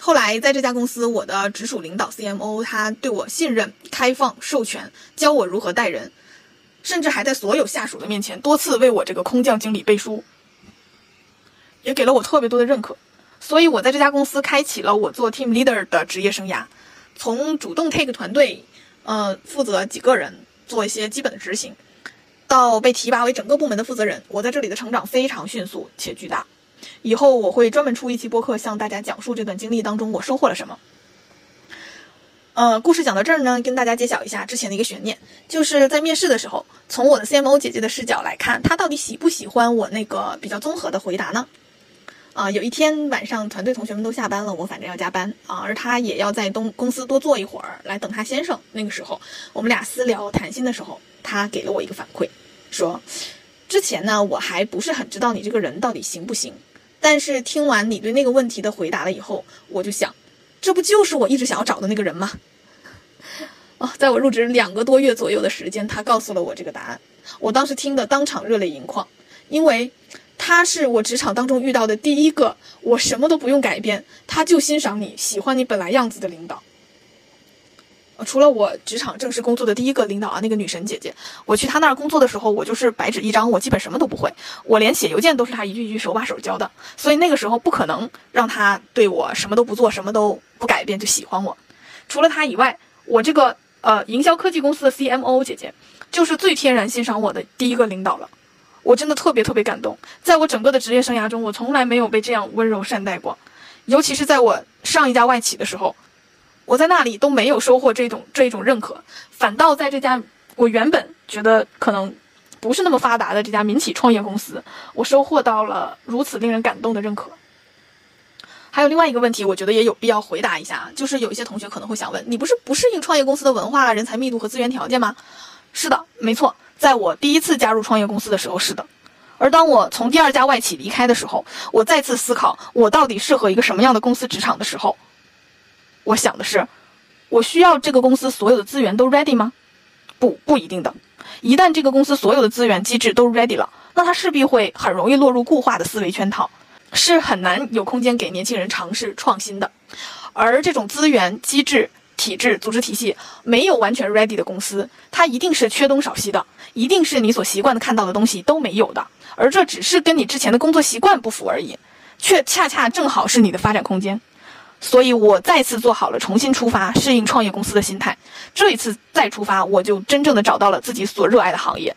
后来在这家公司，我的直属领导 CMO 他对我信任、开放、授权，教我如何带人。甚至还在所有下属的面前多次为我这个空降经理背书，也给了我特别多的认可。所以，我在这家公司开启了我做 team leader 的职业生涯，从主动 take 团队，呃，负责几个人做一些基本的执行，到被提拔为整个部门的负责人，我在这里的成长非常迅速且巨大。以后我会专门出一期播客，向大家讲述这段经历当中我收获了什么。呃，故事讲到这儿呢，跟大家揭晓一下之前的一个悬念，就是在面试的时候，从我的 CMO 姐姐的视角来看，她到底喜不喜欢我那个比较综合的回答呢？啊，有一天晚上，团队同学们都下班了，我反正要加班啊，而她也要在东公司多坐一会儿，来等她先生。那个时候，我们俩私聊谈心的时候，她给了我一个反馈，说之前呢，我还不是很知道你这个人到底行不行。但是听完你对那个问题的回答了以后，我就想，这不就是我一直想要找的那个人吗？哦，在我入职两个多月左右的时间，他告诉了我这个答案。我当时听的当场热泪盈眶，因为他是我职场当中遇到的第一个，我什么都不用改变，他就欣赏你喜欢你本来样子的领导。除了我职场正式工作的第一个领导啊，那个女神姐姐，我去她那儿工作的时候，我就是白纸一张，我基本什么都不会，我连写邮件都是她一句一句手把手教的，所以那个时候不可能让她对我什么都不做，什么都不改变就喜欢我。除了她以外，我这个呃营销科技公司的 CMO 姐姐，就是最天然欣赏我的第一个领导了，我真的特别特别感动，在我整个的职业生涯中，我从来没有被这样温柔善待过，尤其是在我上一家外企的时候。我在那里都没有收获这种这一种认可，反倒在这家我原本觉得可能不是那么发达的这家民企创业公司，我收获到了如此令人感动的认可。还有另外一个问题，我觉得也有必要回答一下，就是有一些同学可能会想问：你不是不适应创业公司的文化、人才密度和资源条件吗？是的，没错，在我第一次加入创业公司的时候是的。而当我从第二家外企离开的时候，我再次思考我到底适合一个什么样的公司职场的时候。我想的是，我需要这个公司所有的资源都 ready 吗？不，不一定的。一旦这个公司所有的资源机制都 ready 了，那它势必会很容易落入固化的思维圈套，是很难有空间给年轻人尝试创新的。而这种资源机制、体制、组织体系没有完全 ready 的公司，它一定是缺东少西的，一定是你所习惯的看到的东西都没有的。而这只是跟你之前的工作习惯不符而已，却恰恰正好是你的发展空间。所以，我再次做好了重新出发、适应创业公司的心态。这一次再出发，我就真正的找到了自己所热爱的行业。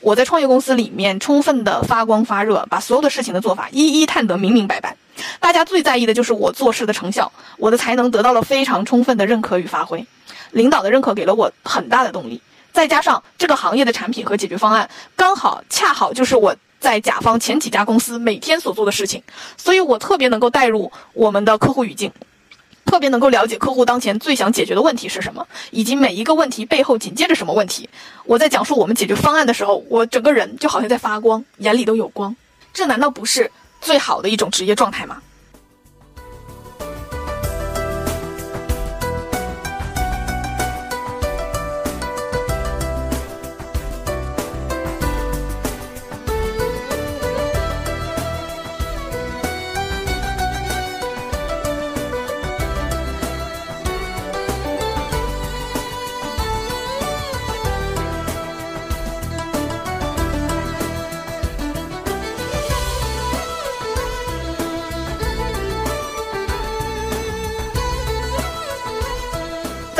我在创业公司里面充分的发光发热，把所有的事情的做法一一探得明明白白。大家最在意的就是我做事的成效，我的才能得到了非常充分的认可与发挥。领导的认可给了我很大的动力，再加上这个行业的产品和解决方案，刚好恰好就是我。在甲方前几家公司每天所做的事情，所以我特别能够带入我们的客户语境，特别能够了解客户当前最想解决的问题是什么，以及每一个问题背后紧接着什么问题。我在讲述我们解决方案的时候，我整个人就好像在发光，眼里都有光。这难道不是最好的一种职业状态吗？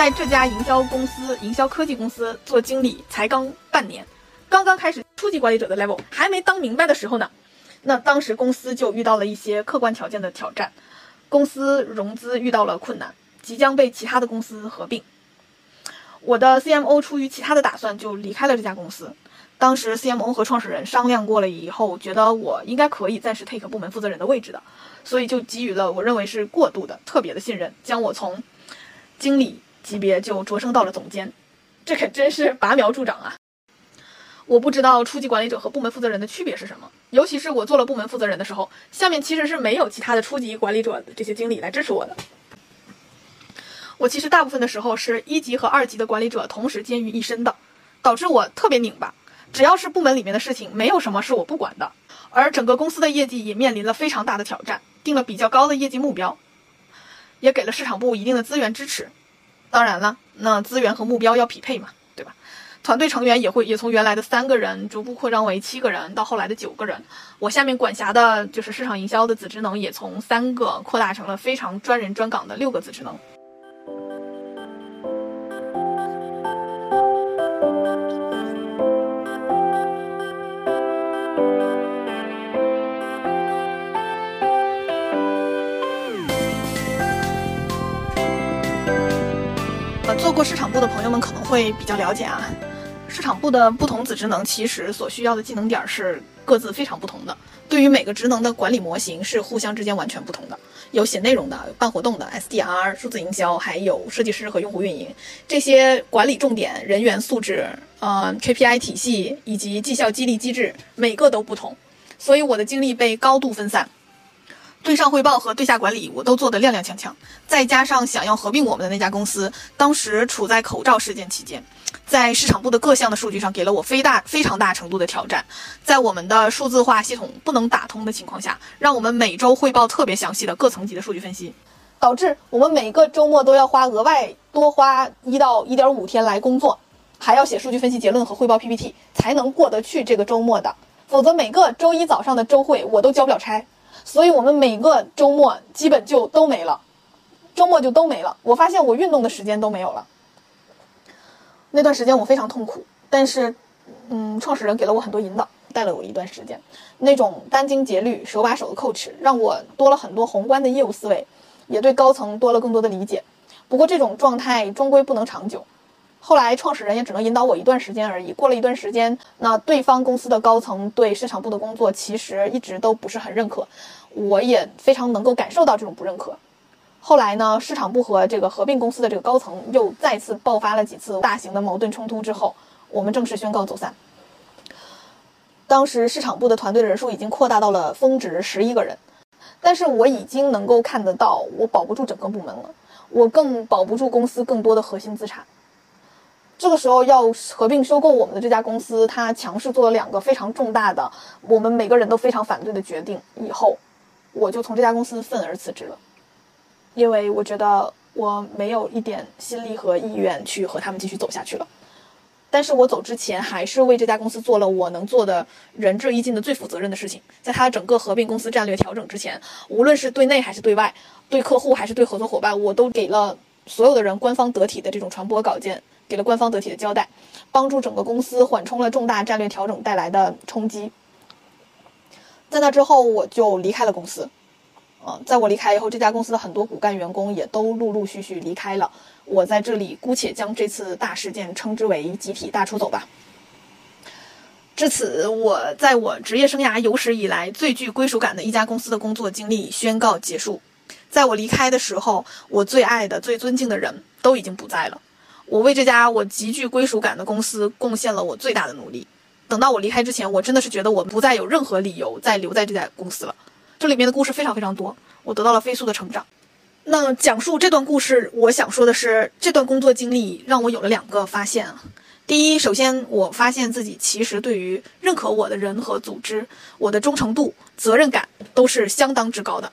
在这家营销公司、营销科技公司做经理才刚半年，刚刚开始初级管理者的 level，还没当明白的时候呢，那当时公司就遇到了一些客观条件的挑战，公司融资遇到了困难，即将被其他的公司合并。我的 CMO 出于其他的打算就离开了这家公司。当时 CMO 和创始人商量过了以后，觉得我应该可以暂时 take 部门负责人的位置的，所以就给予了我认为是过度的、特别的信任，将我从经理。级别就擢升到了总监，这可真是拔苗助长啊！我不知道初级管理者和部门负责人的区别是什么，尤其是我做了部门负责人的时候，下面其实是没有其他的初级管理者的这些经理来支持我的。我其实大部分的时候是一级和二级的管理者同时兼于一身的，导致我特别拧巴。只要是部门里面的事情，没有什么是我不管的。而整个公司的业绩也面临了非常大的挑战，定了比较高的业绩目标，也给了市场部一定的资源支持。当然了，那资源和目标要匹配嘛，对吧？团队成员也会也从原来的三个人逐步扩张为七个人，到后来的九个人。我下面管辖的就是市场营销的子职能，也从三个扩大成了非常专人专岗的六个子职能。做过市场部的朋友们可能会比较了解啊，市场部的不同子职能其实所需要的技能点是各自非常不同的。对于每个职能的管理模型是互相之间完全不同的，有写内容的，办活动的，SDR、数字营销，还有设计师和用户运营这些管理重点、人员素质，呃 KPI 体系以及绩效激励机制，每个都不同，所以我的精力被高度分散。对上汇报和对下管理，我都做得踉踉跄跄。再加上想要合并我们的那家公司，当时处在口罩事件期间，在市场部的各项的数据上给了我非大非常大程度的挑战。在我们的数字化系统不能打通的情况下，让我们每周汇报特别详细的各层级的数据分析，导致我们每个周末都要花额外多花一到一点五天来工作，还要写数据分析结论和汇报 PPT，才能过得去这个周末的。否则每个周一早上的周会我都交不了差。所以，我们每个周末基本就都没了，周末就都没了。我发现我运动的时间都没有了。那段时间我非常痛苦，但是，嗯，创始人给了我很多引导，带了我一段时间。那种殚精竭虑、手把手的 coach，让我多了很多宏观的业务思维，也对高层多了更多的理解。不过，这种状态终归不能长久。后来，创始人也只能引导我一段时间而已。过了一段时间，那对方公司的高层对市场部的工作其实一直都不是很认可，我也非常能够感受到这种不认可。后来呢，市场部和这个合并公司的这个高层又再次爆发了几次大型的矛盾冲突之后，我们正式宣告走散。当时市场部的团队人数已经扩大到了峰值十一个人，但是我已经能够看得到，我保不住整个部门了，我更保不住公司更多的核心资产。这个时候要合并收购我们的这家公司，他强势做了两个非常重大的，我们每个人都非常反对的决定。以后，我就从这家公司愤而辞职了，因为我觉得我没有一点心力和意愿去和他们继续走下去了。但是我走之前，还是为这家公司做了我能做的仁至义尽的最负责任的事情。在他整个合并公司战略调整之前，无论是对内还是对外，对客户还是对合作伙伴，我都给了所有的人官方得体的这种传播稿件。给了官方得体的交代，帮助整个公司缓冲了重大战略调整带来的冲击。在那之后，我就离开了公司。嗯，在我离开以后，这家公司的很多骨干员工也都陆陆续续离开了。我在这里姑且将这次大事件称之为集体大出走吧。至此，我在我职业生涯有史以来最具归属感的一家公司的工作经历宣告结束。在我离开的时候，我最爱的、最尊敬的人都已经不在了。我为这家我极具归属感的公司贡献了我最大的努力。等到我离开之前，我真的是觉得我不再有任何理由再留在这家公司了。这里面的故事非常非常多，我得到了飞速的成长。那讲述这段故事，我想说的是，这段工作经历让我有了两个发现啊。第一，首先我发现自己其实对于认可我的人和组织，我的忠诚度、责任感都是相当之高的。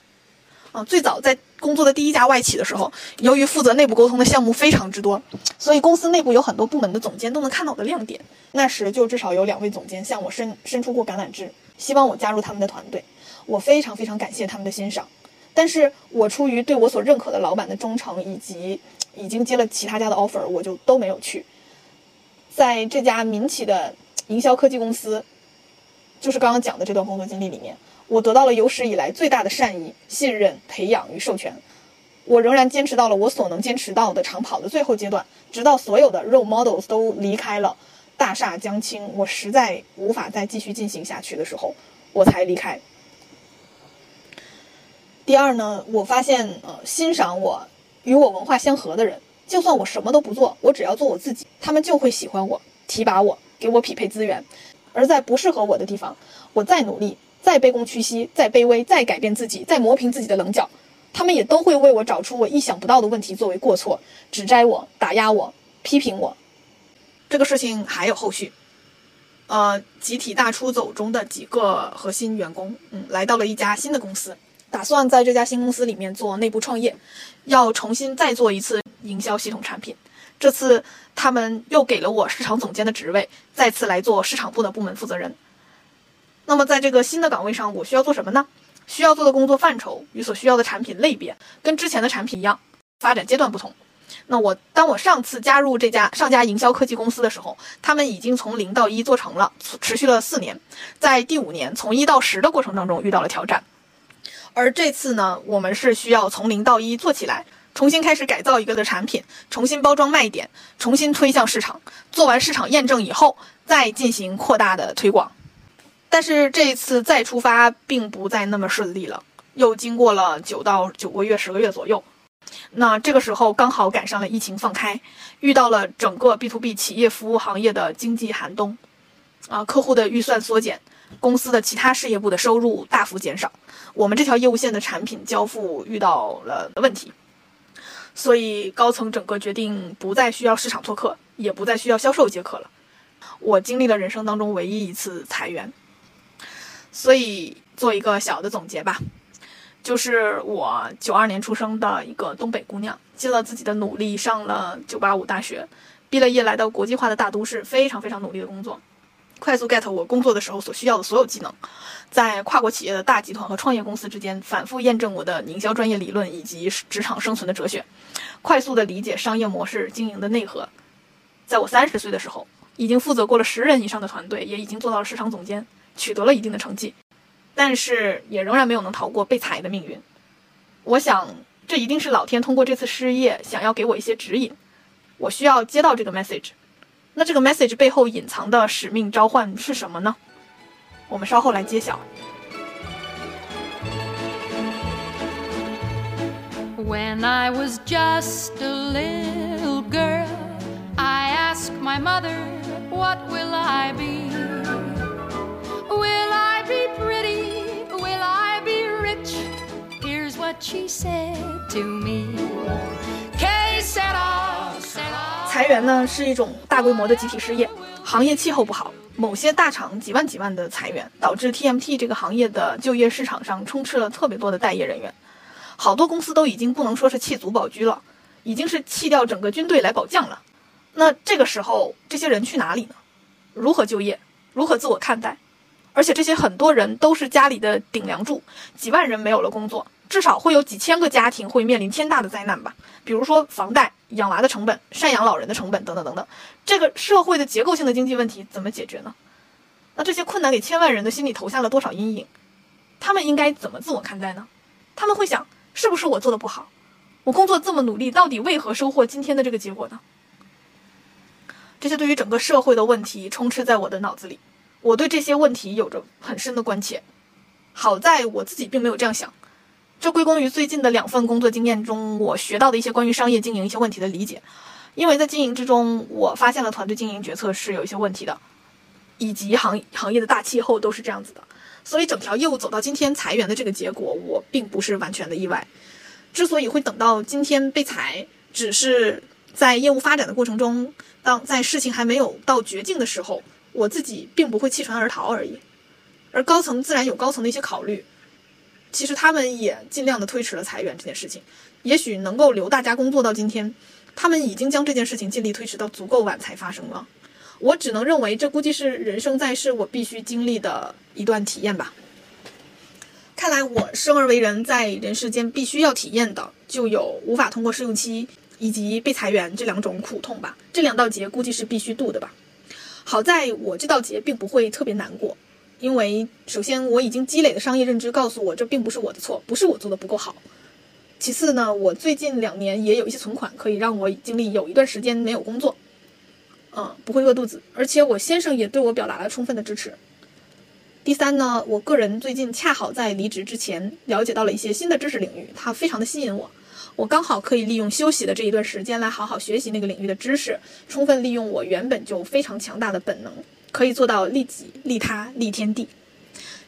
啊，最早在工作的第一家外企的时候，由于负责内部沟通的项目非常之多，所以公司内部有很多部门的总监都能看到我的亮点。那时就至少有两位总监向我伸伸出过橄榄枝，希望我加入他们的团队。我非常非常感谢他们的欣赏，但是我出于对我所认可的老板的忠诚，以及已经接了其他家的 offer，我就都没有去。在这家民企的营销科技公司，就是刚刚讲的这段工作经历里面。我得到了有史以来最大的善意、信任、培养与授权。我仍然坚持到了我所能坚持到的长跑的最后阶段，直到所有的 role models 都离开了，大厦将倾，我实在无法再继续进行下去的时候，我才离开。第二呢，我发现，呃，欣赏我、与我文化相合的人，就算我什么都不做，我只要做我自己，他们就会喜欢我、提拔我、给我匹配资源。而在不适合我的地方，我再努力。再卑躬屈膝，再卑微，再改变自己，再磨平自己的棱角，他们也都会为我找出我意想不到的问题作为过错，指摘我、打压我、批评我。这个事情还有后续。呃，集体大出走中的几个核心员工，嗯，来到了一家新的公司，打算在这家新公司里面做内部创业，要重新再做一次营销系统产品。这次他们又给了我市场总监的职位，再次来做市场部的部门负责人。那么，在这个新的岗位上，我需要做什么呢？需要做的工作范畴与所需要的产品类别，跟之前的产品一样，发展阶段不同。那我当我上次加入这家上家营销科技公司的时候，他们已经从零到一做成了，持续了四年。在第五年从一到十的过程当中遇到了挑战，而这次呢，我们是需要从零到一做起来，重新开始改造一个的产品，重新包装卖点，重新推向市场。做完市场验证以后，再进行扩大的推广。但是这一次再出发并不再那么顺利了，又经过了九到九个月、十个月左右，那这个时候刚好赶上了疫情放开，遇到了整个 B to B 企业服务行业的经济寒冬，啊，客户的预算缩减，公司的其他事业部的收入大幅减少，我们这条业务线的产品交付遇到了问题，所以高层整个决定不再需要市场拓客，也不再需要销售接客了。我经历了人生当中唯一一次裁员，所以做一个小的总结吧。就是我九二年出生的一个东北姑娘，尽了自己的努力上了九八五大学，毕了业来到国际化的大都市，非常非常努力的工作，快速 get 我工作的时候所需要的所有技能，在跨国企业的大集团和创业公司之间反复验证我的营销专业理论以及职场生存的哲学，快速的理解商业模式经营的内核，在我三十岁的时候，已经负责过了十人以上的团队，也已经做到了市场总监，取得了一定的成绩。但是也仍然没有能逃过被裁的命运。我想，这一定是老天通过这次失业想要给我一些指引。我需要接到这个 message。那这个 message 背后隐藏的使命召唤是什么呢？我们稍后来揭晓。When I was just a little girl, I asked my mother, What will I be? Will I be pretty? Will I be rich? Here's what she said to me. K said I. 裁员呢是一种大规模的集体失业，行业气候不好，某些大厂几万几万的裁员，导致 TMT 这个行业的就业市场上充斥了特别多的待业人员，好多公司都已经不能说是弃卒保车了，已经是弃掉整个军队来保将了。那这个时候，这些人去哪里呢？如何就业？如何自我看待？而且这些很多人都是家里的顶梁柱，几万人没有了工作，至少会有几千个家庭会面临天大的灾难吧。比如说房贷、养娃的成本、赡养老人的成本等等等等。这个社会的结构性的经济问题怎么解决呢？那这些困难给千万人的心里投下了多少阴影？他们应该怎么自我看待呢？他们会想，是不是我做的不好？我工作这么努力，到底为何收获今天的这个结果呢？这些对于整个社会的问题充斥在我的脑子里。我对这些问题有着很深的关切，好在我自己并没有这样想，这归功于最近的两份工作经验中，我学到的一些关于商业经营一些问题的理解。因为在经营之中，我发现了团队经营决策是有一些问题的，以及行行业的大气候都是这样子的，所以整条业务走到今天裁员的这个结果，我并不是完全的意外。之所以会等到今天被裁，只是在业务发展的过程中，当在事情还没有到绝境的时候。我自己并不会弃船而逃而已，而高层自然有高层的一些考虑，其实他们也尽量的推迟了裁员这件事情，也许能够留大家工作到今天，他们已经将这件事情尽力推迟到足够晚才发生了。我只能认为这估计是人生在世我必须经历的一段体验吧。看来我生而为人，在人世间必须要体验的就有无法通过试用期以及被裁员这两种苦痛吧。这两道劫估计是必须渡的吧。好在我这道劫并不会特别难过，因为首先我已经积累的商业认知告诉我，这并不是我的错，不是我做的不够好。其次呢，我最近两年也有一些存款，可以让我经历有一段时间没有工作，嗯，不会饿肚子。而且我先生也对我表达了充分的支持。第三呢，我个人最近恰好在离职之前了解到了一些新的知识领域，它非常的吸引我。我刚好可以利用休息的这一段时间来好好学习那个领域的知识，充分利用我原本就非常强大的本能，可以做到利己、利他、利天地。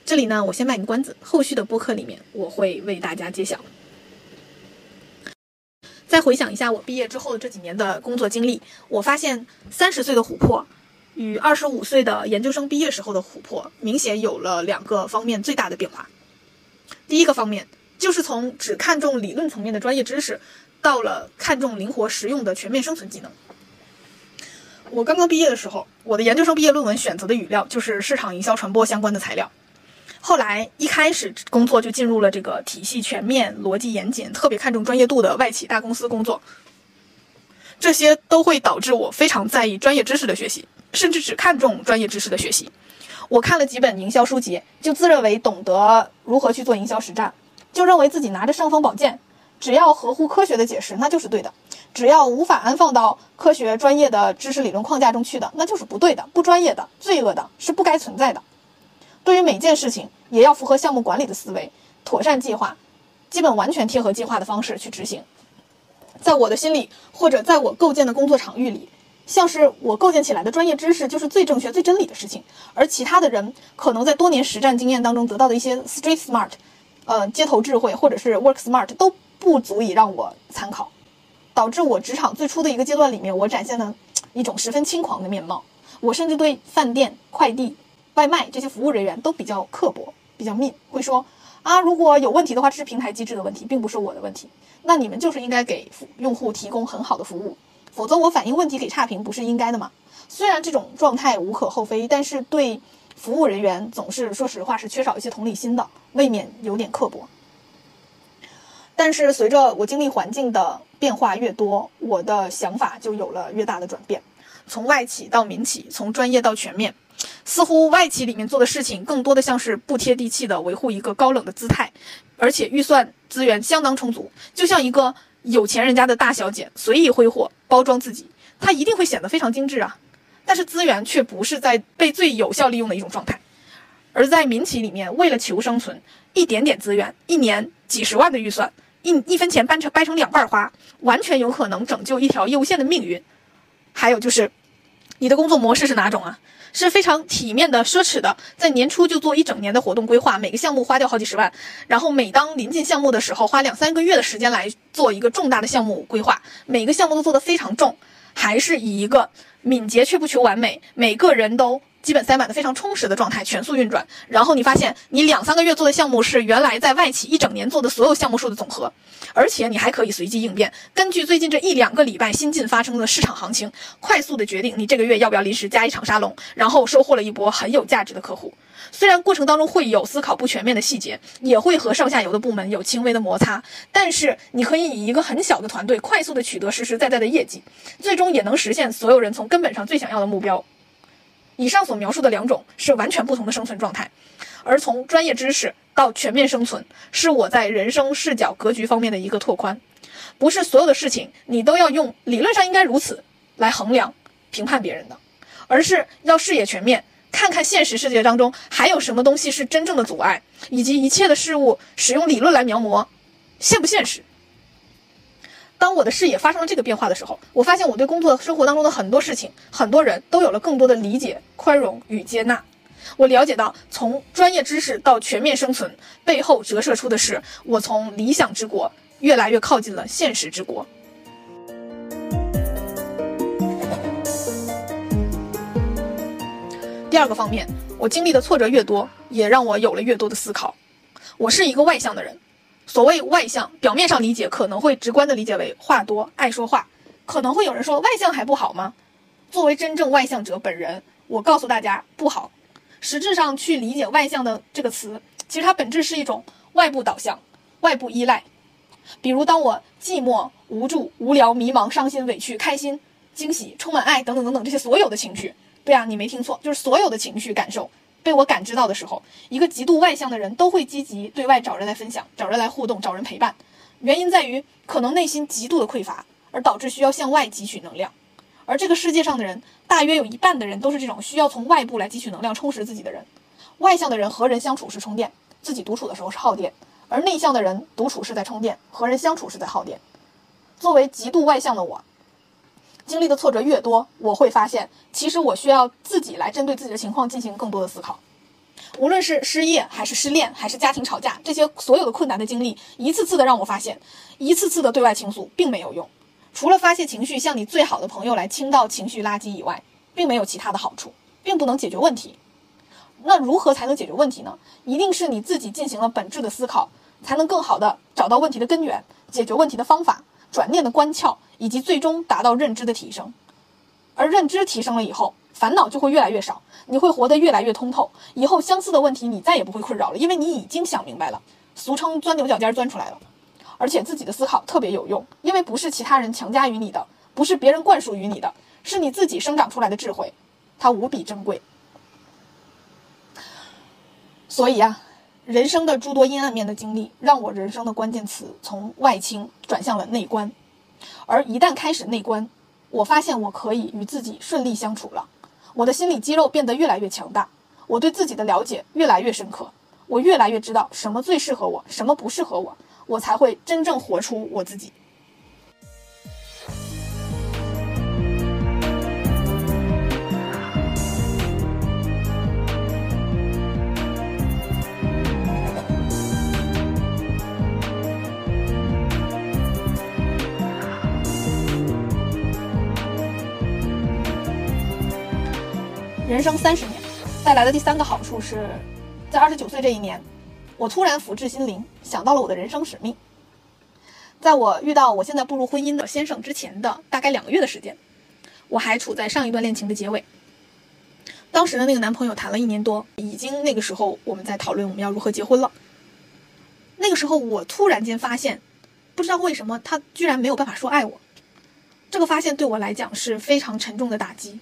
这里呢，我先卖个关子，后续的播客里面我会为大家揭晓。再回想一下我毕业之后的这几年的工作经历，我发现三十岁的琥珀与二十五岁的研究生毕业时候的琥珀明显有了两个方面最大的变化。第一个方面。就是从只看重理论层面的专业知识，到了看重灵活实用的全面生存技能。我刚刚毕业的时候，我的研究生毕业论文选择的语料就是市场营销传播相关的材料。后来一开始工作就进入了这个体系全面、逻辑严谨、特别看重专业度的外企大公司工作。这些都会导致我非常在意专业知识的学习，甚至只看重专业知识的学习。我看了几本营销书籍，就自认为懂得如何去做营销实战。就认为自己拿着尚方宝剑，只要合乎科学的解释，那就是对的；只要无法安放到科学专业的知识理论框架中去的，那就是不对的、不专业的、罪恶的，是不该存在的。对于每件事情，也要符合项目管理的思维，妥善计划，基本完全贴合计划的方式去执行。在我的心里，或者在我构建的工作场域里，像是我构建起来的专业知识就是最正确、最真理的事情，而其他的人可能在多年实战经验当中得到的一些 street smart，呃，街头智慧或者是 work smart 都不足以让我参考，导致我职场最初的一个阶段里面，我展现了一种十分轻狂的面貌。我甚至对饭店、快递、外卖这些服务人员都比较刻薄、比较 mean，会说啊，如果有问题的话，这是平台机制的问题，并不是我的问题。那你们就是应该给用户提供很好的服务，否则我反映问题给差评不是应该的吗？虽然这种状态无可厚非，但是对服务人员总是说实话是缺少一些同理心的，未免有点刻薄。但是随着我经历环境的变化越多，我的想法就有了越大的转变。从外企到民企，从专业到全面，似乎外企里面做的事情更多的像是不贴地气的维护一个高冷的姿态，而且预算资源相当充足，就像一个有钱人家的大小姐随意挥霍包装自己，她一定会显得非常精致啊。但是资源却不是在被最有效利用的一种状态，而在民企里面，为了求生存，一点点资源，一年几十万的预算，一一分钱掰成掰成两半花，完全有可能拯救一条业务线的命运。还有就是，你的工作模式是哪种啊？是非常体面的、奢侈的，在年初就做一整年的活动规划，每个项目花掉好几十万，然后每当临近项目的时候，花两三个月的时间来做一个重大的项目规划，每个项目都做得非常重，还是以一个敏捷却不求完美，每个人都。基本塞满的非常充实的状态，全速运转。然后你发现，你两三个月做的项目是原来在外企一整年做的所有项目数的总和，而且你还可以随机应变，根据最近这一两个礼拜新近发生的市场行情，快速的决定你这个月要不要临时加一场沙龙，然后收获了一波很有价值的客户。虽然过程当中会有思考不全面的细节，也会和上下游的部门有轻微的摩擦，但是你可以以一个很小的团队快速的取得实实在在的业绩，最终也能实现所有人从根本上最想要的目标。以上所描述的两种是完全不同的生存状态，而从专业知识到全面生存，是我在人生视角格局方面的一个拓宽。不是所有的事情你都要用理论上应该如此来衡量评判别人的，而是要视野全面，看看现实世界当中还有什么东西是真正的阻碍，以及一切的事物使用理论来描摹，现不现实。当我的视野发生了这个变化的时候，我发现我对工作生活当中的很多事情、很多人都有了更多的理解、宽容与接纳。我了解到，从专业知识到全面生存，背后折射出的是我从理想之国越来越靠近了现实之国。第二个方面，我经历的挫折越多，也让我有了越多的思考。我是一个外向的人。所谓外向，表面上理解可能会直观的理解为话多、爱说话，可能会有人说外向还不好吗？作为真正外向者本人，我告诉大家不好。实质上去理解外向的这个词，其实它本质是一种外部导向、外部依赖。比如当我寂寞、无助、无聊、迷茫、伤心、委屈、开心、惊喜、充满爱等等等等这些所有的情绪，对啊，你没听错，就是所有的情绪感受。被我感知到的时候，一个极度外向的人都会积极对外找人来分享、找人来互动、找人陪伴。原因在于可能内心极度的匮乏，而导致需要向外汲取能量。而这个世界上的人，大约有一半的人都是这种需要从外部来汲取能量、充实自己的人。外向的人和人相处是充电，自己独处的时候是耗电；而内向的人独处是在充电，和人相处是在耗电。作为极度外向的我。经历的挫折越多，我会发现，其实我需要自己来针对自己的情况进行更多的思考。无论是失业，还是失恋，还是家庭吵架，这些所有的困难的经历，一次次的让我发现，一次次的对外倾诉并没有用，除了发泄情绪，向你最好的朋友来倾倒情绪垃圾以外，并没有其他的好处，并不能解决问题。那如何才能解决问题呢？一定是你自己进行了本质的思考，才能更好的找到问题的根源，解决问题的方法。转念的关窍，以及最终达到认知的提升，而认知提升了以后，烦恼就会越来越少，你会活得越来越通透。以后相似的问题你再也不会困扰了，因为你已经想明白了，俗称钻牛角尖钻出来了。而且自己的思考特别有用，因为不是其他人强加于你的，不是别人灌输于你的，是你自己生长出来的智慧，它无比珍贵。所以啊。人生的诸多阴暗面的经历，让我人生的关键词从外倾转向了内观。而一旦开始内观，我发现我可以与自己顺利相处了。我的心理肌肉变得越来越强大，我对自己的了解越来越深刻，我越来越知道什么最适合我，什么不适合我，我才会真正活出我自己。人生三十年，带来的第三个好处是，在二十九岁这一年，我突然福至心灵，想到了我的人生使命。在我遇到我现在步入婚姻的先生之前的大概两个月的时间，我还处在上一段恋情的结尾。当时的那个男朋友谈了一年多，已经那个时候我们在讨论我们要如何结婚了。那个时候我突然间发现，不知道为什么他居然没有办法说爱我。这个发现对我来讲是非常沉重的打击。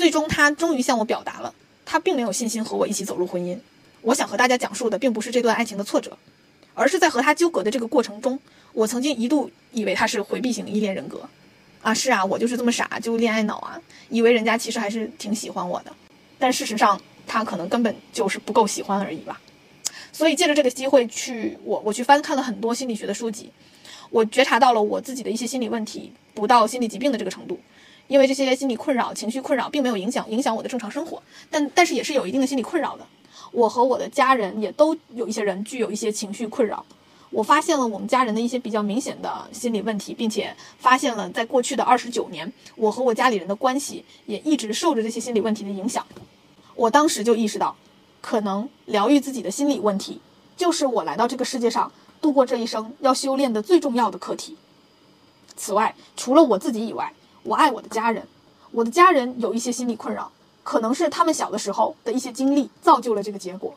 最终，他终于向我表达了，他并没有信心和我一起走入婚姻。我想和大家讲述的，并不是这段爱情的挫折，而是在和他纠葛的这个过程中，我曾经一度以为他是回避型依恋人格。啊，是啊，我就是这么傻，就恋爱脑啊，以为人家其实还是挺喜欢我的，但事实上，他可能根本就是不够喜欢而已吧。所以借着这个机会去，我我去翻看了很多心理学的书籍。我觉察到了我自己的一些心理问题，不到心理疾病的这个程度，因为这些心理困扰、情绪困扰并没有影响影响我的正常生活，但但是也是有一定的心理困扰的。我和我的家人也都有一些人具有一些情绪困扰，我发现了我们家人的一些比较明显的心理问题，并且发现了在过去的二十九年，我和我家里人的关系也一直受着这些心理问题的影响。我当时就意识到，可能疗愈自己的心理问题，就是我来到这个世界上。度过这一生要修炼的最重要的课题。此外，除了我自己以外，我爱我的家人。我的家人有一些心理困扰，可能是他们小的时候的一些经历造就了这个结果。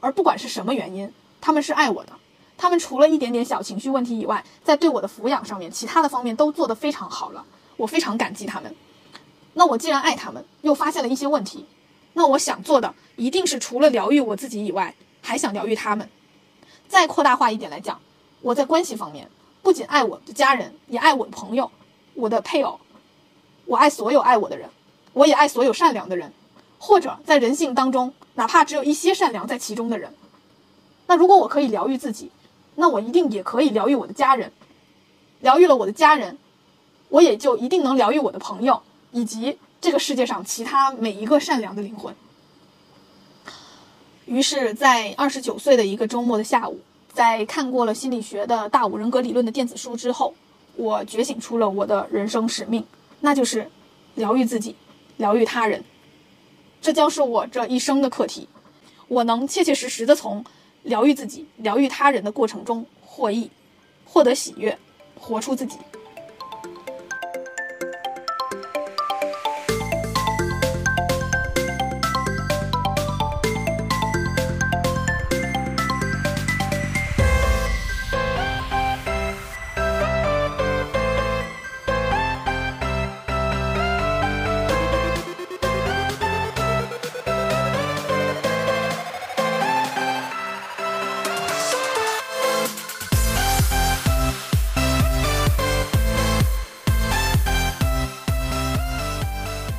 而不管是什么原因，他们是爱我的。他们除了一点点小情绪问题以外，在对我的抚养上面，其他的方面都做得非常好了。我非常感激他们。那我既然爱他们，又发现了一些问题，那我想做的一定是除了疗愈我自己以外，还想疗愈他们。再扩大化一点来讲，我在关系方面不仅爱我的家人，也爱我的朋友，我的配偶，我爱所有爱我的人，我也爱所有善良的人，或者在人性当中，哪怕只有一些善良在其中的人。那如果我可以疗愈自己，那我一定也可以疗愈我的家人。疗愈了我的家人，我也就一定能疗愈我的朋友，以及这个世界上其他每一个善良的灵魂。于是，在二十九岁的一个周末的下午，在看过了心理学的大五人格理论的电子书之后，我觉醒出了我的人生使命，那就是疗愈自己，疗愈他人。这将是我这一生的课题。我能切切实实的从疗愈自己、疗愈他人的过程中获益，获得喜悦，活出自己。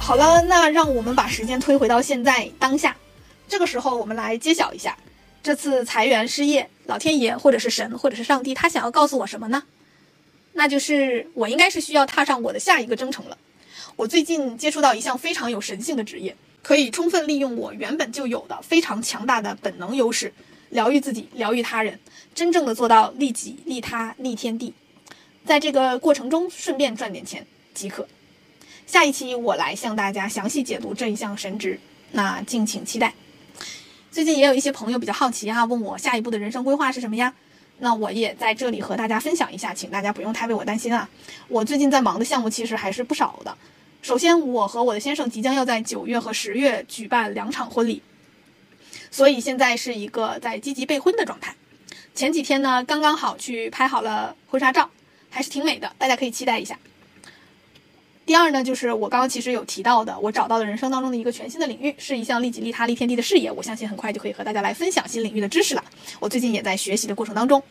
好了，那让我们把时间推回到现在当下。这个时候，我们来揭晓一下，这次裁员失业，老天爷或者是神或者是上帝，他想要告诉我什么呢？那就是我应该是需要踏上我的下一个征程了。我最近接触到一项非常有神性的职业，可以充分利用我原本就有的非常强大的本能优势，疗愈自己，疗愈他人，真正的做到利己、利他、利天地，在这个过程中顺便赚点钱即可。下一期我来向大家详细解读这一项神职，那敬请期待。最近也有一些朋友比较好奇啊，问我下一步的人生规划是什么呀？那我也在这里和大家分享一下，请大家不用太为我担心啊。我最近在忙的项目其实还是不少的。首先，我和我的先生即将要在九月和十月举办两场婚礼，所以现在是一个在积极备婚的状态。前几天呢，刚刚好去拍好了婚纱照，还是挺美的，大家可以期待一下。第二呢，就是我刚刚其实有提到的，我找到的人生当中的一个全新的领域，是一项利己利他利天地的事业。我相信很快就可以和大家来分享新领域的知识了。我最近也在学习的过程当中。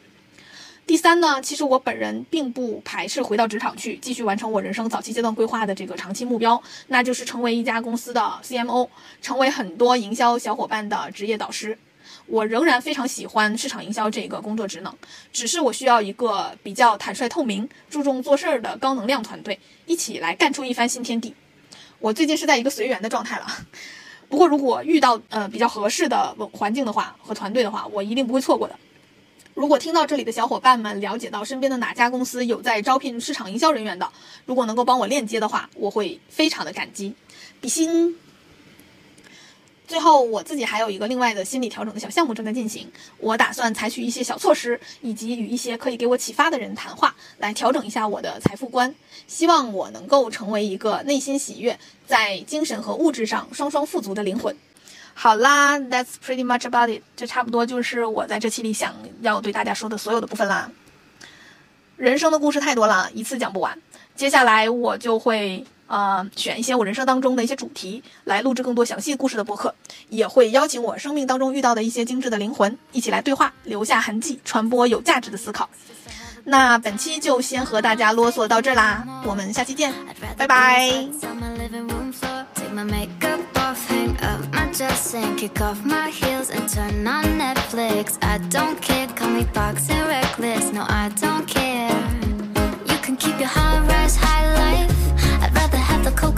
第三呢，其实我本人并不排斥回到职场去继续完成我人生早期阶段规划的这个长期目标，那就是成为一家公司的 CMO，成为很多营销小伙伴的职业导师。我仍然非常喜欢市场营销这个工作职能，只是我需要一个比较坦率透明、注重做事儿的高能量团队，一起来干出一番新天地。我最近是在一个随缘的状态了，不过如果遇到呃比较合适的环境的话和团队的话，我一定不会错过的。如果听到这里的小伙伴们了解到身边的哪家公司有在招聘市场营销人员的，如果能够帮我链接的话，我会非常的感激。比心。最后，我自己还有一个另外的心理调整的小项目正在进行。我打算采取一些小措施，以及与一些可以给我启发的人谈话，来调整一下我的财富观。希望我能够成为一个内心喜悦，在精神和物质上双双富足的灵魂。好啦，That's pretty much about it。这差不多就是我在这期里想要对大家说的所有的部分啦。人生的故事太多了，一次讲不完。接下来我就会。呃，选一些我人生当中的一些主题来录制更多详细故事的播客，也会邀请我生命当中遇到的一些精致的灵魂一起来对话，留下痕迹，传播有价值的思考。那本期就先和大家啰嗦到这啦，我们下期见，拜拜。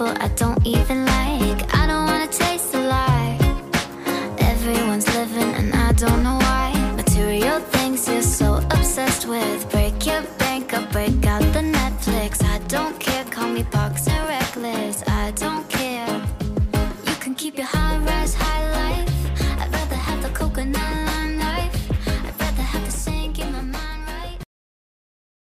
people I don't even.